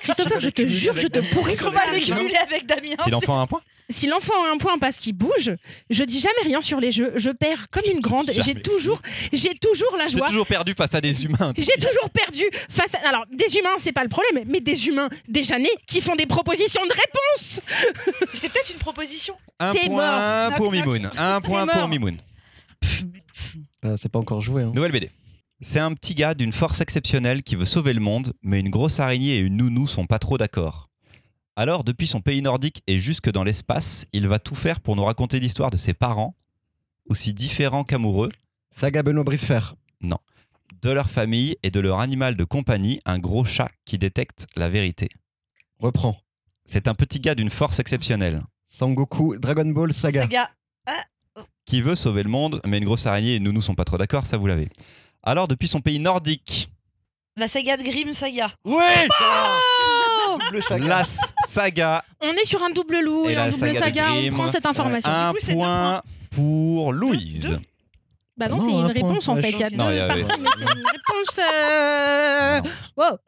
Christopher, je te jure, je te pourris On va cumuler avec Damien. Si l'enfant a un point Si l'enfant a un point parce qu'il bouge, je dis jamais rien sur les jeux. Je perds comme une grande. J'ai toujours, j'ai toujours la J'ai joie. toujours perdu face à des humains. J'ai toujours perdu face à... Alors, des humains, c'est pas le problème, mais des humains déjà nés qui font des propositions de réponse C'était peut-être une proposition. Un C'est point mort. pour. Mimoun. Un point pour Mimoun. Ah, c'est pas encore joué. Hein. Nouvelle BD. C'est un petit gars d'une force exceptionnelle qui veut sauver le monde, mais une grosse araignée et une nounou sont pas trop d'accord. Alors, depuis son pays nordique et jusque dans l'espace, il va tout faire pour nous raconter l'histoire de ses parents, aussi différents qu'amoureux, Saga Benoît Brisefer. de leur famille et de leur animal de compagnie, un gros chat qui détecte la vérité. Reprends. C'est un petit gars d'une force exceptionnelle, Sangoku, Dragon Ball Saga. Saga. qui veut sauver le monde, mais une grosse araignée et une nounou sont pas trop d'accord, ça vous l'avez. Alors, depuis son pays nordique, La saga de Grimm Saga. oui Oh Double Saga. La saga On est sur un double loup Et un double saga on prend cette information. Un coup, c'est deux point pour Louise. Deux. Bah non, Non, c'est un une réponse en fait. Il y a deux Non, y parties, mais c'est une réponse... euh. Wow.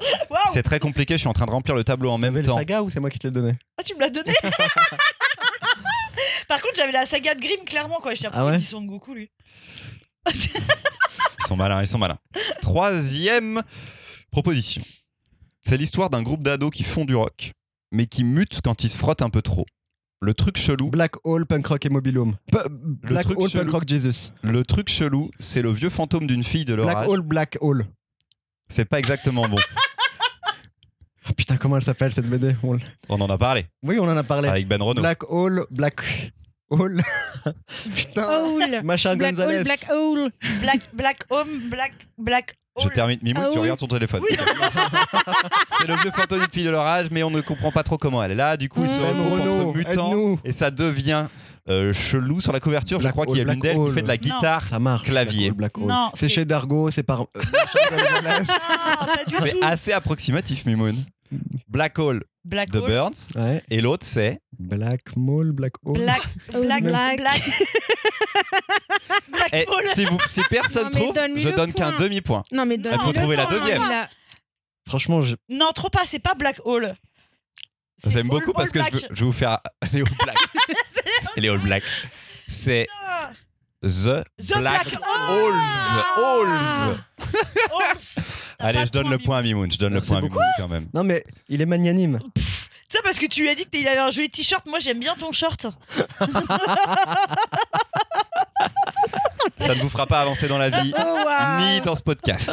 C'est très compliqué, je suis en train de remplir le tableau en même temps. Saga ou c'est moi qui te l'ai donné Ah, tu me l'as donné Par contre, j'avais la saga de Grimm, clairement, quoi. Je sais Ah ouais Goku, lui. Ils sont malins, ils sont malins. Troisième proposition. C'est l'histoire d'un groupe d'ados qui font du rock, mais qui mutent quand ils se frottent un peu trop. Le truc chelou, Black Hole, Punk Rock et Mobilhome. P- Black Hole. Punk Rock Jesus. le truc chelou, c'est le vieux fantôme d'une fille de leur Black âge. Hole, Black Hole. C'est pas exactement bon. Ah, putain, comment elle s'appelle cette BD On l- On en a parlé Oui, on en a parlé. avec Ben Renault. Black Hole, Black Hole. putain. Hole. Machin Black Gonzalez. hole, black hole. Black, Black Home, Black, Black Je Hole. termine. Mimou, Ah tu oui. regardes ton téléphone. Oui, c'est le vieux fantôme d'une fille de leur âge, mais on ne comprend pas trop comment elle est là. Du coup, ils se Mmh. Renaud, entre mutants et ça devient euh, chelou sur la couverture. Je Black crois qu'il y a Hole, l'une d'elles qui fait de la guitare. Ça marche. Clavier. Non, c'est chez Dargo, c'est par. euh, Machin Gonzalez. Ah, assez approximatif, Mimoun. Black Hole Black de. Burns. Ouais. Et l'autre, c'est. Black Mall, Black Hole. Black, Hole, Black, Black. Black. Black Eh, Hole. si, vous, si personne Non, trouve, je donne qu'un point. demi-point. Non mais donne Il faut trouver la deuxième. Franchement, je... Non, trop pas, c'est pas Black Hole. J'aime beaucoup All parce que je Black. veux, je vais vous faire les All Blacks. C'est les All Blacks. C'est The, The Black, Black Halls. Allez, je donne le point à Mimoun. Je donne le point à. Mimoun quand même. Non, mais il est magnanime. Tu sais, parce que tu lui as dit qu'il avait un joli t-shirt. Moi, j'aime bien ton short. Ça ne vous fera pas avancer dans la vie, Oh, ni dans ce podcast.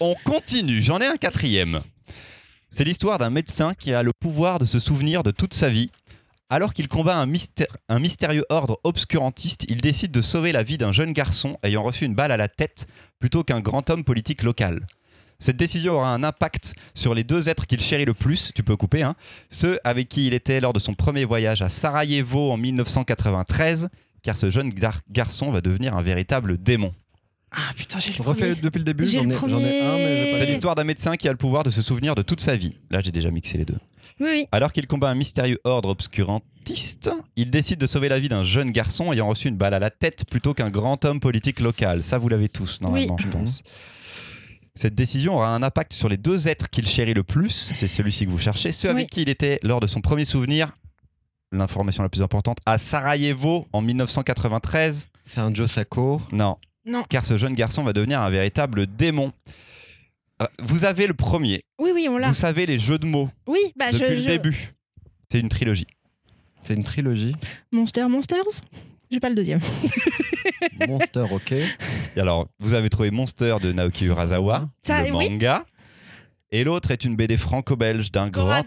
On continue. J'en ai un quatrième. C'est l'histoire d'un médecin qui a le pouvoir de se souvenir de toute sa vie. Alors qu'il combat un mystérieux ordre obscurantiste, il décide de sauver la vie d'un jeune garçon ayant reçu une balle à la tête plutôt qu'un grand homme politique local. Cette décision aura un impact sur les deux êtres qu'il chérit le plus, tu peux couper, hein, ceux avec qui il était lors de son premier voyage à Sarajevo en 1993 car ce jeune gar- garçon va devenir un véritable démon. Ah putain, j'ai le Refais depuis le début, j'en ai, ai un, mais j'ai pas C'est l'histoire d'un médecin qui a le pouvoir de se souvenir de toute sa vie. Là, j'ai déjà mixé les deux. Oui, oui. Alors qu'il combat un mystérieux ordre obscurantiste, il décide de sauver la vie d'un jeune garçon ayant reçu une balle à la tête plutôt qu'un grand homme politique local. Ça, vous l'avez tous, normalement, Oui. je pense. Cette décision aura un impact sur les deux êtres qu'il chérit le plus, c'est celui-ci que vous cherchez, ceux avec Oui. qui il était lors de son premier souvenir, l'information la plus importante, à Sarajevo en 1993. C'est un Joe Sacco. Non. Non. Car ce jeune garçon va devenir un véritable démon. Euh, Vous avez le premier. Oui, oui, on l'a. Vous savez les jeux de mots Oui, bah depuis je, le je- début. C'est une trilogie. C'est une trilogie. Monster Monsters J'ai pas le deuxième. Monster, ok. Et alors, vous avez trouvé Monster de Naoki Urasawa, Ça, le oui. manga. Et l'autre est une BD franco-belge d'un grand.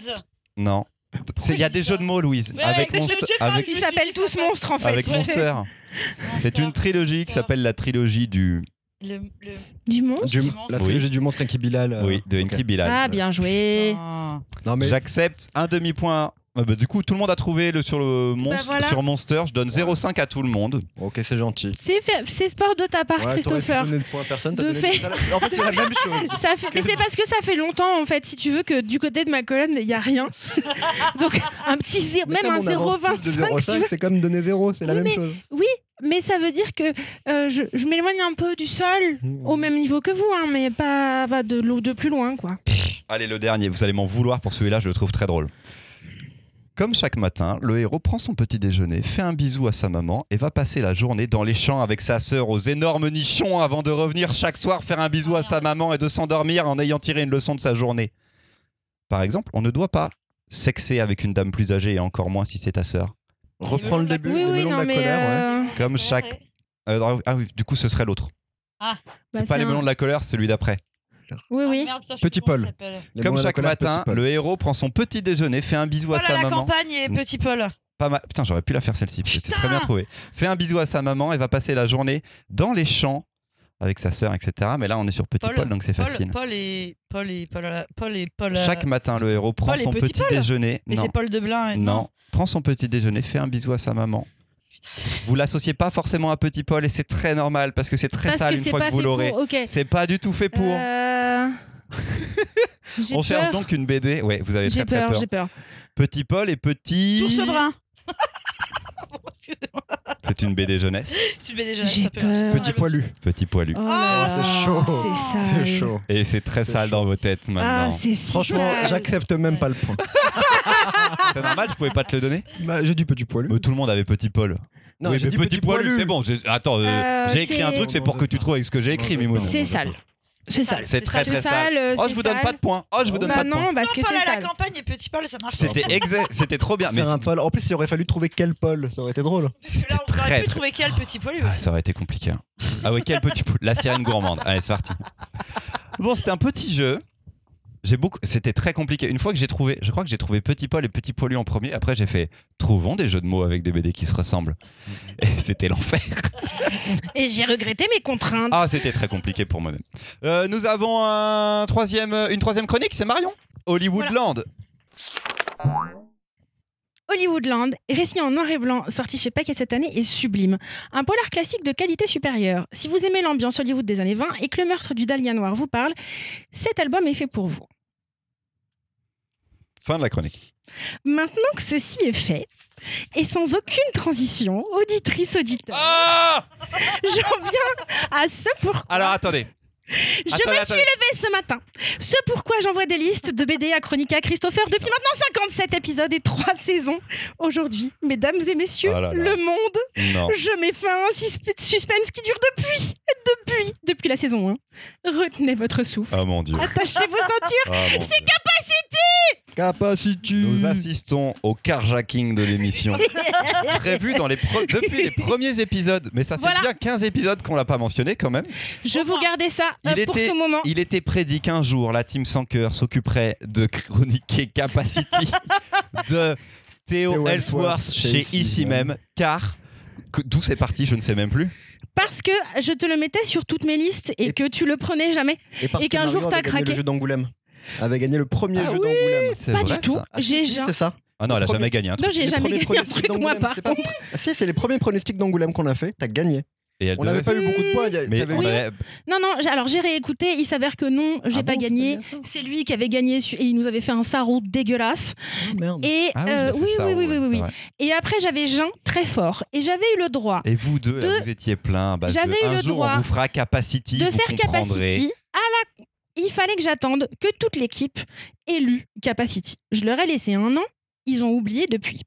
Non. C'est- Il y a des jeux de mots, Louise. Ouais, avec je Monster. Avec, Ils s'appellent tous monstres en fait. avec. Monster. C'est une trilogie qui s'appelle la trilogie du. Le, le... Du monstre Du- la Oui. trilogie du monstre Enki Bilal. euh, Oui, de ok. Enki Bilal. Ah, bien joué. Putain. Non, mais J'accepte un demi-point. Euh, bah, du coup, tout le monde a trouvé le, sur le monstre, Bah, voilà. sur Monster. Je donne 0,5 à tout le monde. ok, c'est gentil. C'est fait- c'est sport de ta part, Christopher. donner le point à personne. t'as De donné fait. à. En fait, c'est la même chose. Ça fait- mais c'est parce que ça fait longtemps en fait, si tu veux, que du côté de ma colonne, il n'y a rien. Donc un petit zéro, Mais même comme un on avance tous de 0,25, tu 0,5, vois. c'est comme donner 0, c'est la Oui, même mais- chose. Mais ça veut dire que euh, je, je m'éloigne un peu du sol, au même niveau que vous, hein, mais pas va de, l'eau- de plus loin, quoi. Allez, le dernier. Vous allez m'en vouloir pour celui-là, je le trouve très drôle. Comme chaque matin, le héros prend son petit déjeuner, fait un bisou à sa maman et va passer la journée dans les champs avec sa sœur aux énormes nichons avant de revenir chaque soir faire un bisou à sa maman et de s'endormir en ayant tiré une leçon de sa journée. Par exemple, on ne doit pas sexer avec une dame plus âgée et encore moins si c'est ta sœur. Reprends le début, Oui, les oui, melons de la colère, ouais. euh, Comme chaque. Euh, ah oui, du coup, ce serait l'autre. bah, C'est pas c'est les un- melons de la colère, c'est celui d'après. Oui, Ah, oui. merde, putain, je sais Petit plus comment Paul. ça s'appelle. Les Comme la chaque colère, matin, petit Paul. le héros prend son petit déjeuner, fait un bisou à Paul sa à la maman. campagne et Petit Paul. Pas mal. Putain, j'aurais pu la faire celle-ci. parce que C'est Putain très bien trouvé. Fait un bisou à sa maman et va passer la journée dans les champs avec sa sœur, etc. Mais là, on est sur Petit Paul, Paul, donc c'est Paul, facile. Paul et Paul et Paul, à la- Paul et Paul. à- Chaque matin, le héros prend Paul et son Petit petit Paul. déjeuner. Mais non, c'est Paul de Blin. et- non. Prend son petit déjeuner, fait un bisou à sa maman. Vous l'associez pas forcément à Petit Paul et c'est très normal parce que c'est très Parce sale une fois que vous l'aurez. C'est pas du tout fait pour. Euh, On cherche peur. donc une BD. Ouais, vous avez très très peur, peur. j'ai peur. Petit Paul et Petit. Tout ce brun. C'est une BD jeunesse. ça peut- peur. Petit poilu. Petit poilu. Oh là c'est chaud. C'est sale. C'est chaud. Et c'est très sale chaud. dans vos têtes Ah, maintenant. si Franchement, j'accepte même pas le point. c'est normal, je pouvais pas te le donner. Bah, j'ai du petit poilu. Mais tout le monde avait Petit Paul. Non, oui, j'ai mais dit petit, poilu, c'est bon. j'ai- Attends, euh, Euh, j'ai écrit un c'est- truc, c'est pour que tu trouves avec ce que j'ai écrit, Mimoun. non, C'est sale. C'est sale. C'est très très sale. euh, Oh, je vous donne pas de points. Oh, je vous donne Bah pas de points. non, parce que Paul c'est à la sale. campagne et Petit Paul, ça marche. C'était exact, c'était trop bien. Mais Faire un Paul. En plus, il aurait fallu trouver quel Paul, ça aurait été drôle. Parce que là, on très, aurait très- pu trouver quel Petit Paul Ah, ça aurait été compliqué. hein. Ah ouais, quel petit poule. La sirène gourmande. Allez, c'est parti. Bon, c'était un petit jeu. J'ai beaucoup. C'était très compliqué. Une fois que j'ai trouvé, je crois que j'ai trouvé Petit Paul et Petit Poilu en premier. Après, j'ai fait trouvons des jeux de mots avec des BD qui se ressemblent. Et c'était l'enfer. Et j'ai regretté mes contraintes. Ah, c'était très compliqué pour moi-même. Euh, nous avons un troisième, une troisième chronique, c'est Marion. Hollywoodland. Hollywoodland, récit en noir et blanc, sorti chez Paquet cette année, est sublime. Un polar classique de qualité supérieure. Si vous aimez l'ambiance Hollywood des années 20 et que le meurtre du Dahlia Noir vous parle, cet album est fait pour vous. Fin de la chronique. Maintenant que ceci est fait, et sans aucune transition, auditrice, auditeur, Ah j'en viens à ce pourquoi Alors attendez. je me suis levée ce matin. Ce pourquoi j'envoie des listes de BD à Chronique à Christopher depuis maintenant 57 épisodes et 3 saisons. Aujourd'hui, mesdames et messieurs, Oh là là. le monde Non. Je mets fin à un suspe- suspense qui dure depuis, depuis, depuis la saison 1. Retenez votre souffle. Oh mon dieu. Attachez vos ceintures. Oh, mon C'est Dieu. Capacity. Nous assistons au carjacking de l'émission. Prévu dans les depuis les premiers épisodes. Mais ça fait Voilà. bien 15 épisodes qu'on l'a pas mentionné quand même. Je vous gardais ça euh, pour était- ce moment. Il était prédit qu'un jour, la team sans cœur s'occuperait de chroniquer Capacity de Théo Théo Ellsworth Ellsworth chez chez Ici Ici même, car que- d'où c'est parti, je ne sais même plus. Parce que je te le mettais sur toutes mes listes et, Et- que tu le prenais jamais. Et, parce Et que qu'un jour, t'as craqué. le jeu d'Angoulême. Avait gagné le premier Ah jeu oui, d'Angoulême. C'est Pas vrai, du tout. Ah, si, J'ai si, ja- c'est ça. Ah non, elle a jamais gagné un truc. Non, j'ai jamais gagné un truc, moi, par c'est pas- contre. Ah, si, c'est les premiers pronostics d'Angoulême qu'on a fait. T'as gagné. Et elle On n'avait devait- pas eu beaucoup de points. Mais avait- Non, non, alors j'ai réécouté. Il s'avère que non, j'ai Ah pas bon, gagné. c'est lui qui avait gagné et il nous avait fait un sarou dégueulasse. Ah, merde. Et Ah oui, euh, oui, ça, oui, oui, oui. Et après j'avais Jean très fort et j'avais eu le droit Et vous deux, là, vous étiez plein. J'avais eu un le jour, droit on vous fera Capacity. de vous faire comprendrez. Capacity à la. Il fallait que j'attende que toute l'équipe ait lu Capacity. Je leur ai laissé un an. Ils ont oublié depuis.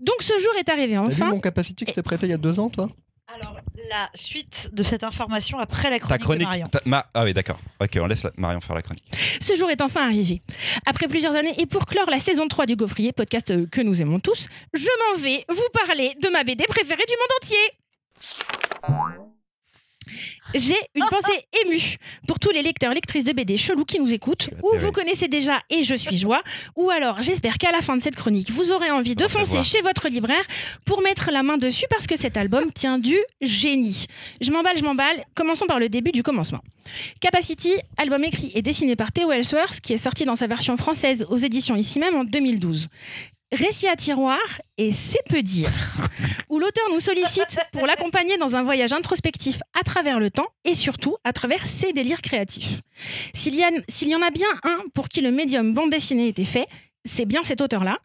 Donc ce jour est arrivé T'as vu enfin. mon capacity que je t'ai prêté il y a deux ans, toi? Alors, la suite de cette information après la Ta chronique, de chronique. Marion. ta- Ma- Ah oui, d'accord. Ok, on laisse la- Marion faire la chronique. Ce jour est enfin arrivé. Après plusieurs années et pour clore la saison 3 du Gaufrier, podcast euh, que nous aimons tous, je m'en vais vous parler de ma BD préférée du monde entier. J'ai une pensée émue pour tous les lecteurs, lectrices de BD chelous qui nous écoutent, ou vous connaissez déjà et je suis joie, ou alors j'espère qu'à la fin de cette chronique, vous aurez envie de foncer chez votre libraire pour mettre la main dessus parce que cet album tient du génie. Je m'emballe, je m'emballe. Commençons par le début du commencement. Capacity, album écrit et dessiné par Theo Ellsworth, qui est sorti dans sa version française aux éditions ici même en 2012. Récit à tiroir, et c'est peu dire, où l'auteur nous sollicite pour l'accompagner dans un voyage introspectif à travers le temps et surtout à travers ses délires créatifs. S'il y, s'il y en a bien un pour qui le médium bande dessinée était fait, c'est bien cet auteur-là.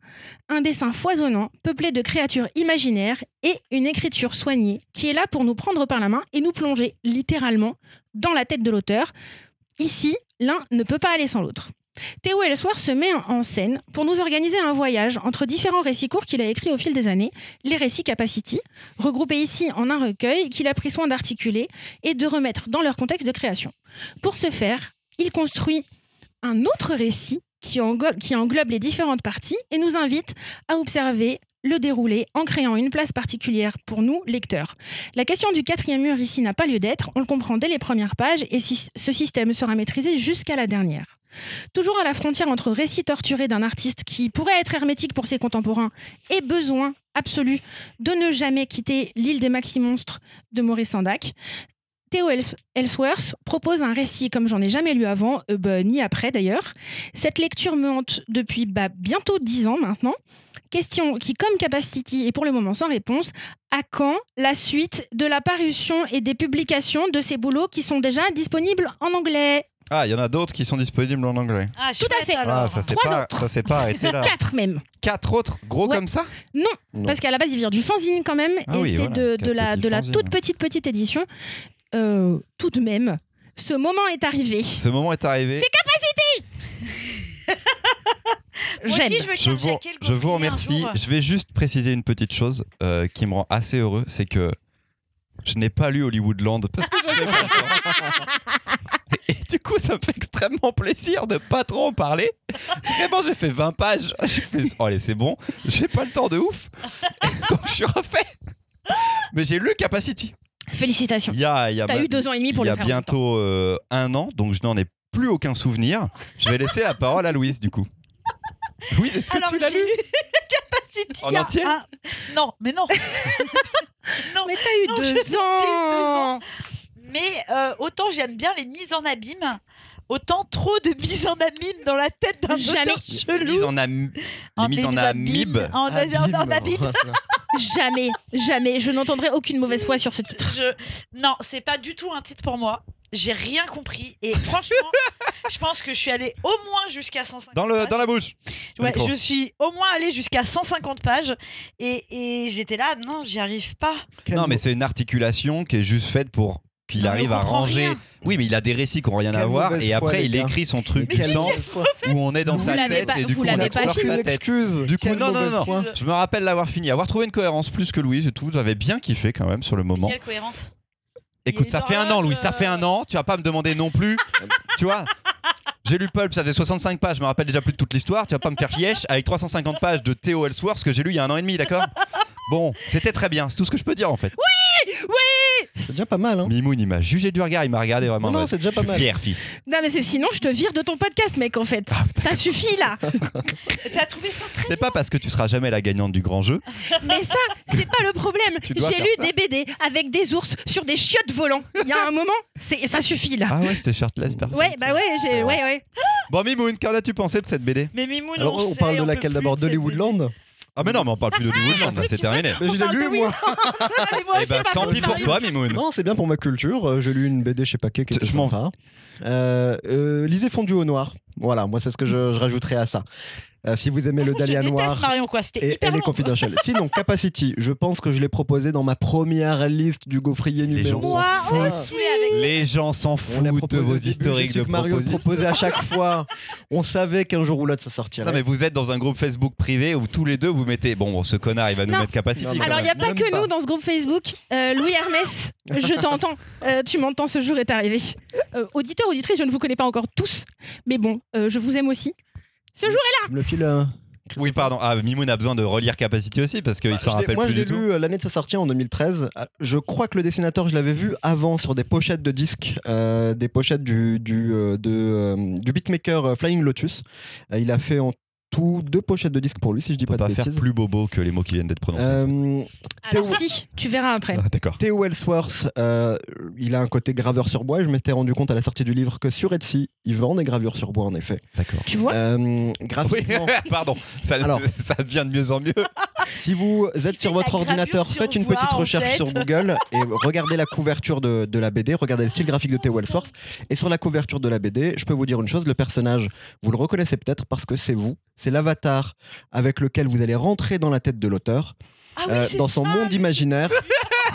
Un dessin foisonnant, peuplé de créatures imaginaires et une écriture soignée qui est là pour nous prendre par la main et nous plonger littéralement dans la tête de l'auteur. Ici, l'un ne peut pas aller sans l'autre. Théo Ellsworth se met en scène pour nous organiser un voyage entre différents récits courts qu'il a écrits au fil des années, les récits Capacity, regroupés ici en un recueil qu'il a pris soin d'articuler et de remettre dans leur contexte de création. Pour ce faire, il construit un autre récit qui englobe, les différentes parties et nous invite à observer le déroulé en créant une place particulière pour nous, lecteurs. La question du quatrième mur ici n'a pas lieu d'être, on le comprend dès les premières pages et ce système sera maîtrisé jusqu'à la dernière. Toujours à la frontière entre récit torturé d'un artiste qui pourrait être hermétique pour ses contemporains et besoin absolu de ne jamais quitter l'île des maxi monstres de Maurice Sandac, Theo Ellsworth propose un récit comme j'en ai jamais lu avant, euh, bah, ni après d'ailleurs. Cette lecture me hante depuis bah, bientôt dix ans maintenant. Question qui, comme Capacity, est pour le moment sans réponse. À quand la suite de la parution et des publications de ces boulots qui sont déjà disponibles en anglais? Ah, il y en a d'autres qui sont disponibles en anglais. Ah, Tout à fait. Ah, ça s'est Trois pas, autres. ça s'est pas arrêté là. Quatre même. Quatre autres, gros Ouais. comme ça? Non, Non. parce qu'à la base, il vient du fanzine quand même, Ah et oui, c'est voilà, de, de quatre la, petits de la fanzines. toute petite, petite édition. Euh, tout de même, ce moment est arrivé. Ce moment est arrivé. Moi J'aime. aussi, je veux Je vous, carjacker le je vous Gaufrier un remercie. jour. Je vais juste préciser une petite chose euh, qui me rend assez heureux, c'est que je n'ai pas lu Hollywoodland parce que j'avais pas le temps. Et du coup, ça me fait extrêmement plaisir de pas trop en parler. Vraiment, j'ai fait 20 pages. J'ai fait, oh, allez, c'est bon. J'ai pas le temps de ouf. Donc, je suis refait. Mais j'ai lu Capacity. Félicitations. Il y a, il y a, T'as eu deux ans et demi pour il y le a faire. bientôt euh, un an, donc je n'en ai plus aucun souvenir. Je vais laisser la parole à Louise, du coup. Louise, est-ce que Alors, tu l'as j'ai lu? Capacity. En il y a entier? un- Non, mais non. non, Mais t'as eu Non, deux je- j'ai eu deux ans. Mais euh, autant j'aime bien les mises en abîme, autant trop de mises en abîme dans la tête d'un Jamais. auteur chelou. mises en, am- En mises en des amib. abîmes, En, en- en abîme. Jamais, jamais. Je n'entendrai aucune mauvaise foi sur ce titre. Je- Non, c'est pas du tout un titre pour moi. J'ai rien compris. Et franchement, je pense que je suis allée au moins jusqu'à 150 Dans, le, pages. dans la bouche. Ouais, micro. je suis au moins allée jusqu'à 150 pages. Et, et j'étais là, non, j'y arrive pas. Non, mais c'est une articulation qui est juste faite pour qu'il Non, mais arrive à ranger. rien. Oui, mais il a des récits qui n'ont rien à voir. Et après, il écrit son truc mauvaise foi. où on est dans Vous sa tête. pas- et du coup, on a pas sa tête. excuse. Du coup, Quelle non, non, non. foi. Je me rappelle l'avoir fini, avoir trouvé une cohérence plus que Louise et tout. J'avais bien kiffé quand même sur le moment. Quelle cohérence. Écoute, Il ça fait un an, horloge, Louis, ça fait un an. Tu vas pas me demander non plus. tu vois J'ai lu Pulp, ça fait 65 pages. Je me rappelle déjà plus de toute l'histoire. Tu vas pas me faire chièche avec 350 pages de Théo Ellsworth que j'ai lu il y a un an et demi, d'accord? Bon, c'était très bien. C'est tout ce que je peux dire en fait. C'est déjà pas mal, hein. Mimoun, il m'a jugé du regard. Il m'a regardé vraiment. Non, non, c'est déjà je pas suis mal. fier, fils. Non, mais sinon, je te vire de ton podcast, mec, en fait. Ah, ça suffit, là. T'as trouvé ça très C'est pas parce que tu seras jamais la gagnante du grand jeu. Mais ça, c'est pas le problème. J'ai lu ça. des BD avec des ours sur des chiottes volants. Il y a un moment, c'est ça suffit, là. Ah ouais, c'était shirtless, parfait. Ouais, bah ouais, j'ai, ouais, ouais. Bon, Mimoun, qu'en as-tu pensé de cette BD Mais Mimoun, Alors, on sait, parle de laquelle d'abord? D'Hollywoodland? Ah, mais non, mais on parle plus de Woodland, là, c'est terminé. Mais je l'ai lu, moi. Eh ben, tant pis pour toi, Mimoun. Non, c'est bien pour ma culture. Euh, J'ai lu une BD chez Paquet qui était Je m'en sympa. Euh, euh, lisez Fondu au noir. Voilà, moi c'est ce que je, je rajouterais à ça. Euh, si vous aimez le Dahlia noir Marion, quoi. C'était et hyper elle est long. confidential. Sinon, Capacity, je pense que je l'ai proposé dans ma première liste du gaufrier Les numéro gens Moi un. aussi. Les gens s'en foutent de vos historiques de que Mario proposait à chaque fois. On savait qu'un jour ou l'autre ça sortirait. Non, mais vous êtes dans un groupe Facebook privé où tous les deux vous mettez bon, ce connard il va nous Non. mettre mais Alors, il n'y a pas Même que pas. nous dans ce groupe Facebook. Euh, Louis Hermès, je t'entends. Euh, tu m'entends, ce jour est arrivé. Euh, auditeurs, auditrices, je ne vous connais pas encore tous. Mais bon, euh, je vous aime aussi. Ce jour Tu me le files, euh, Oui, pardon. Ah, Mimoun a besoin de relire Capacity aussi parce qu'il Bah, s'en je l'ai- rappelle moi, plus je l'ai du tout. lu euh, l'année de sa sortie en 2013. Ah, Je crois que le dessinateur, je l'avais vu avant sur des pochettes de disques, euh, des pochettes du, du, euh, de, euh, du beatmaker Flying Lotus. Il a fait en tout deux pochettes de disques pour lui, si je dis pas de pas faire plus bobo que les mots qui viennent d'être prononcés. Euh, Alors si, tu verras après. Ah, D'accord. Theo Ellsworth, euh, il a un côté graveur sur bois. Et je m'étais rendu compte à la sortie du livre que sur Etsy, il vend des gravures sur bois, en effet. D'accord. Tu vois Euh, Oui, graphiquement, pardon. Ça, Alors. ça devient de mieux en mieux. Si vous êtes sur votre ordinateur, faites une bois, petite en recherche fait. sur Google et regardez la couverture de, de la BD, regardez le style graphique de Theo Ellsworth. Et sur la couverture de la BD, je peux vous dire une chose, le personnage, vous le reconnaissez peut-être parce que c'est vous, c'est l'avatar avec lequel vous allez rentrer dans la tête de l'auteur, Ah oui, euh, dans son ça. monde imaginaire.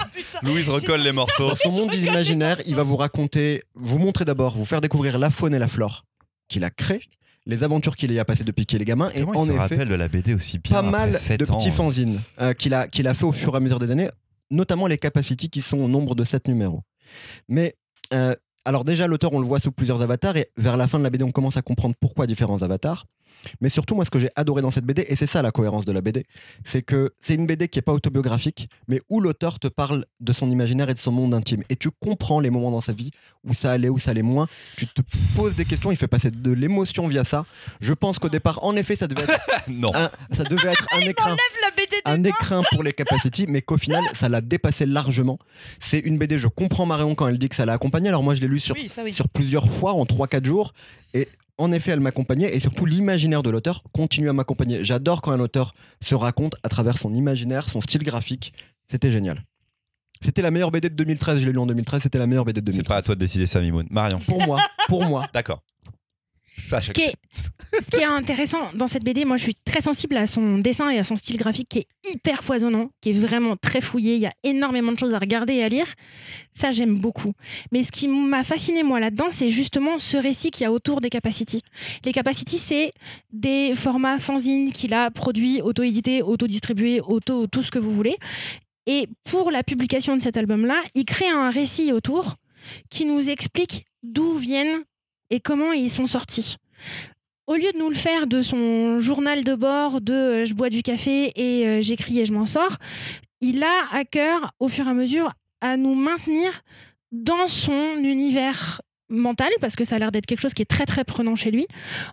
Ah, putain. Louise recolle les morceaux. Dans son monde imaginaire, il va vous raconter, vous montrer d'abord, vous faire découvrir la faune et la flore qu'il a créé, les aventures qu'il y a passées depuis qu'il est gamin. Et en se effet, rappelle de la BD aussi bien pas mal après 7 de ans. petits fanzines euh, qu'il a, qu'il a fait au fur et à mesure des années, notamment les Capacity qui sont au nombre de 7 numéros. Mais euh, alors déjà, l'auteur, on le voit sous plusieurs avatars et vers la fin de la BD, on commence à comprendre pourquoi différents avatars. Mais surtout, moi, ce que j'ai adoré dans cette BD, et c'est ça la cohérence de la BD, c'est que c'est une BD qui n'est pas autobiographique, mais où l'auteur te parle de son imaginaire et de son monde intime. Et tu comprends les moments dans sa vie où ça allait, où ça allait moins. Tu te poses des questions, il fait passer de l'émotion via ça. Je pense qu'au départ, en effet, ça devait être Non. un, ça devait être un écrin, un écrin pour les Capacity, mais qu'au final, ça l'a dépassé largement. C'est une BD, je comprends Marion quand elle dit que ça l'a accompagnée. Alors moi, je l'ai lu sur, Oui, ça oui. sur plusieurs fois, en 3-4 jours. Et en effet, elle m'accompagnait. Et surtout, l'imaginaire de l'auteur continue à m'accompagner. J'adore quand un auteur se raconte à travers son imaginaire, son style graphique. C'était génial. C'était la meilleure BD de 2013. Je l'ai lu en 2013. C'était la meilleure BD de C'est 2013. pas à toi de décider ça, Mimoun. Marion. Pour moi, pour moi. D'accord. Ça, Ce qui, est, ce qui est intéressant dans cette BD, moi je suis très sensible à son dessin et à son style graphique qui est hyper foisonnant, qui est vraiment très fouillé. Il y a énormément de choses à regarder et à lire. Ça, j'aime beaucoup. Mais ce qui m'a fasciné moi là-dedans, c'est justement ce récit qu'il y a autour des Capacity. Les Capacity, c'est des formats fanzines qu'il a produits, auto-édités, auto-distribués, auto tout ce que vous voulez. Et pour la publication de cet album-là, il crée un récit autour qui nous explique d'où viennent et comment ils sont sortis. Au lieu de nous le faire de son journal de bord de euh, je bois du café et euh, j'écris et je m'en sors, il a à cœur, au fur et à mesure, à nous maintenir dans son univers mental, parce que ça a l'air d'être quelque chose qui est très très prenant chez lui,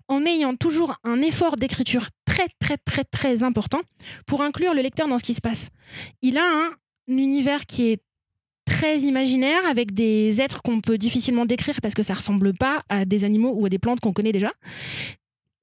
en ayant toujours un effort d'écriture très très très très important pour inclure le lecteur dans ce qui se passe. Il a un univers qui est très imaginaire avec des êtres qu'on peut difficilement décrire parce que ça ressemble pas à des animaux ou à des plantes qu'on connaît déjà.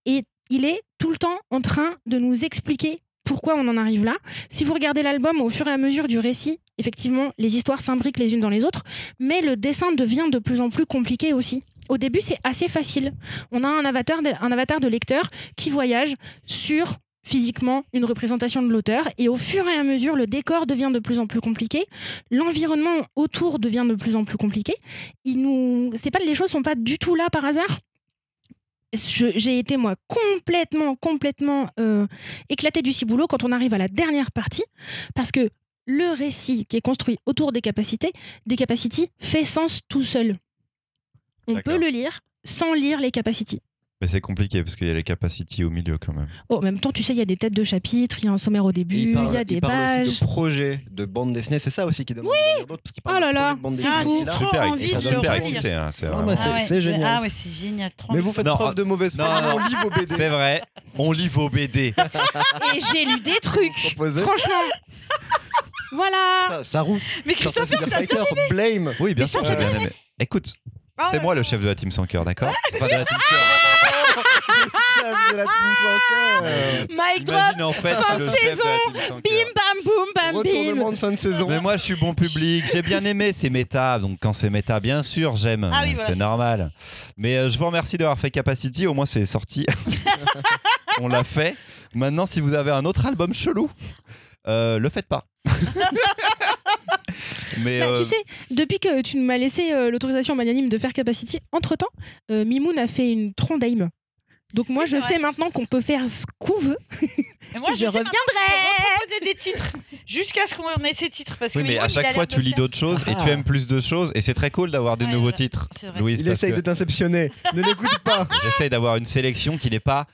Et il est tout le temps en train de nous expliquer pourquoi on en arrive là. Si vous regardez l'album au fur et à mesure du récit, effectivement, les histoires s'imbriquent les unes dans les autres, mais le dessin devient de plus en plus compliqué aussi. Au début, c'est assez facile. On a un avatar, un avatar de lecteur qui voyage sur physiquement une représentation de l'auteur et au fur et à mesure le décor devient de plus en plus compliqué l'environnement autour devient de plus en plus compliqué. Il nous c'est pas les choses sont pas du tout là par hasard. J'ai été moi complètement complètement euh, éclatée du ciboulot quand on arrive à la dernière partie parce que le récit qui est construit autour des capacités des capacités fait sens tout seul. On peut le lire sans lire les capacités Mais c'est compliqué parce qu'il y a les capacities au milieu quand même. Oh, en même temps, tu sais, il y a des têtes de chapitres, il y a un sommaire au début, il parle- y a des parle aussi pages. de projets de bande dessinée, c'est ça aussi qui parce qu'il parle Oh là là, c'est dessinée fou. qu'il a. Trop Super, envie ça de super excité. hein, c'est Ah ouais, c'est génial. Ah ouais, c'est génial. Mais vous faites Non, preuve de mauvaise foi, on lit vos BD. C'est vrai, on lit vos BD. Et j'ai lu des trucs. Franchement. Voilà. Ça, ça roule. Mais Christophe Christopher, t'as Blame. Oui, bien sûr, j'ai bien aimé. Écoute, Ah c'est moi le chef de la team sans cœur, d'accord? Enfin, de la team cœur. De la team. Mic drop, Imagine en fait fin le de chef de la saison. team bim bam boum bam Retournement bim. de fin de saison. Mais moi, je suis bon public. J'ai bien aimé. C'est méta. Donc, quand c'est méta, bien sûr, j'aime. Ah oui, voilà, c'est c'est normal. Mais euh, je vous remercie d'avoir fait Capacity. Au moins, c'est sorti. On l'a fait. Maintenant, si vous avez un autre album chelou, euh, le faites pas. Mais Bah, euh, Tu sais, depuis que tu m'as laissé euh, l'autorisation magnanime de faire Capacity, entre-temps, euh, Mimoun a fait une trondaime. Donc moi, je sais maintenant qu'on peut faire ce qu'on veut. Et moi, Je sais maintenant reviendrai. reproposer des titres jusqu'à ce qu'on ait ces titres. Parce que oui, mais à chaque fois, tu le lis d'autres choses et tu Ah. aimes plus de choses. Et c'est très cool d'avoir des Ouais, nouveaux voilà. titres. C'est vrai. Louise, Il essaye que de t'inceptionner. Ne l'écoute pas. j'essaye d'avoir une sélection qui n'est pas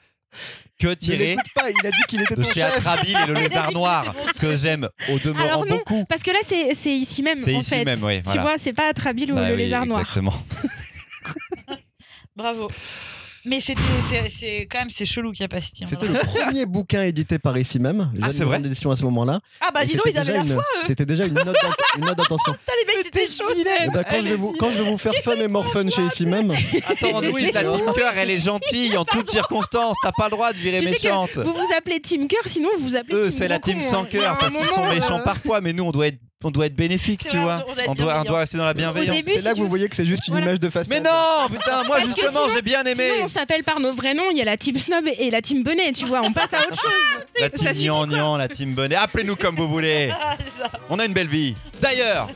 que l'écoute pas. Il a dit qu'il était de ton chez. Atrabile et le lézard noir que j'aime au demeurant Alors non, beaucoup. Parce que là, c'est c'est ici même, C'est en ici fait. même, oui, Tu vois, c'est pas Atrabile ou Bah le oui, lézard noir. Exactement. Bravo. Mais c'était, c'est, c'est quand même c'est chelou Capacity. hein, C'était vraiment. le premier bouquin édité par ici même. Ah, c'est vrai d'édition à ce moment-là. Ah bah dis donc, ils avaient la une- foi. C'était déjà une note. Putain, les mecs, c'était chaud. Et ben, quand, je vais vous, quand je vais vous faire fun et more fun chez ici même, Attends, Louise, la team cœur, elle est gentille en toutes circonstances. T'as pas le droit de virer méchante. vous vous appelez Team Cœur, sinon vous vous appelez Eux, c'est la team sans hein. cœur parce qu'ils sont méchants euh, parfois, mais nous, on doit être, on doit être bénéfique, tu vrai, vois. on doit être On doit, on bienveillant. doit rester dans la bienveillance. c'est si là que vous voyez que c'est juste une Voilà. image de façade. Mais non, putain, moi justement, j'ai bien aimé. Sinon, on s'appelle par nos vrais noms. Il y a la Team Snob et la Team Benet, tu vois. On passe à autre chose. La Ça team Nian la team Bonnet. Appelez-nous comme vous voulez. Ah. On a une belle vie. D'ailleurs,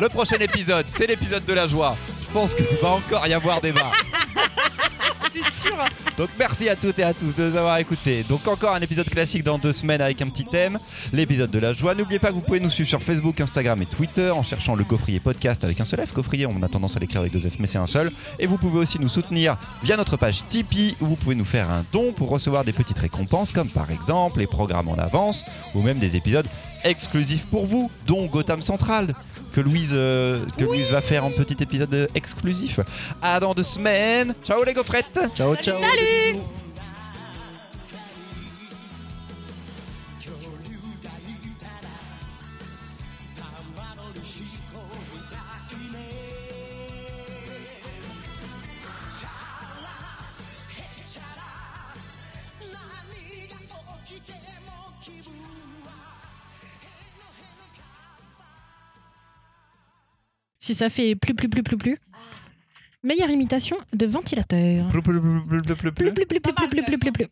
le prochain épisode, c'est l'épisode de la joie. Je pense qu'il va encore y avoir débat. Sûr. Donc merci à toutes et à tous de nous avoir écoutés. Donc encore un épisode classique dans deux semaines avec un petit thème, l'épisode de la joie. N'oubliez pas que vous pouvez nous suivre sur Facebook, Instagram et Twitter en cherchant le Gaufrier Podcast avec un seul F. Gaufrier, on a tendance à l'écrire avec deux F, mais c'est un seul. Et vous pouvez aussi nous soutenir via notre page Tipeee où vous pouvez nous faire un don pour recevoir des petites récompenses comme par exemple les programmes en avance ou même des épisodes exclusifs pour vous, dont Gotham Central que Louise, euh, que Louise va faire en petit épisode euh, exclusif. À dans deux semaines. Ciao les gaufrettes Ciao, ciao. Salut Si ça fait plus, plus, plus, plus, plus. Meilleure imitation de ventilateur. Plou, plou, plou, plou, plou. Plus, plus, plus, plus, plus, plus, plus, plus, plus.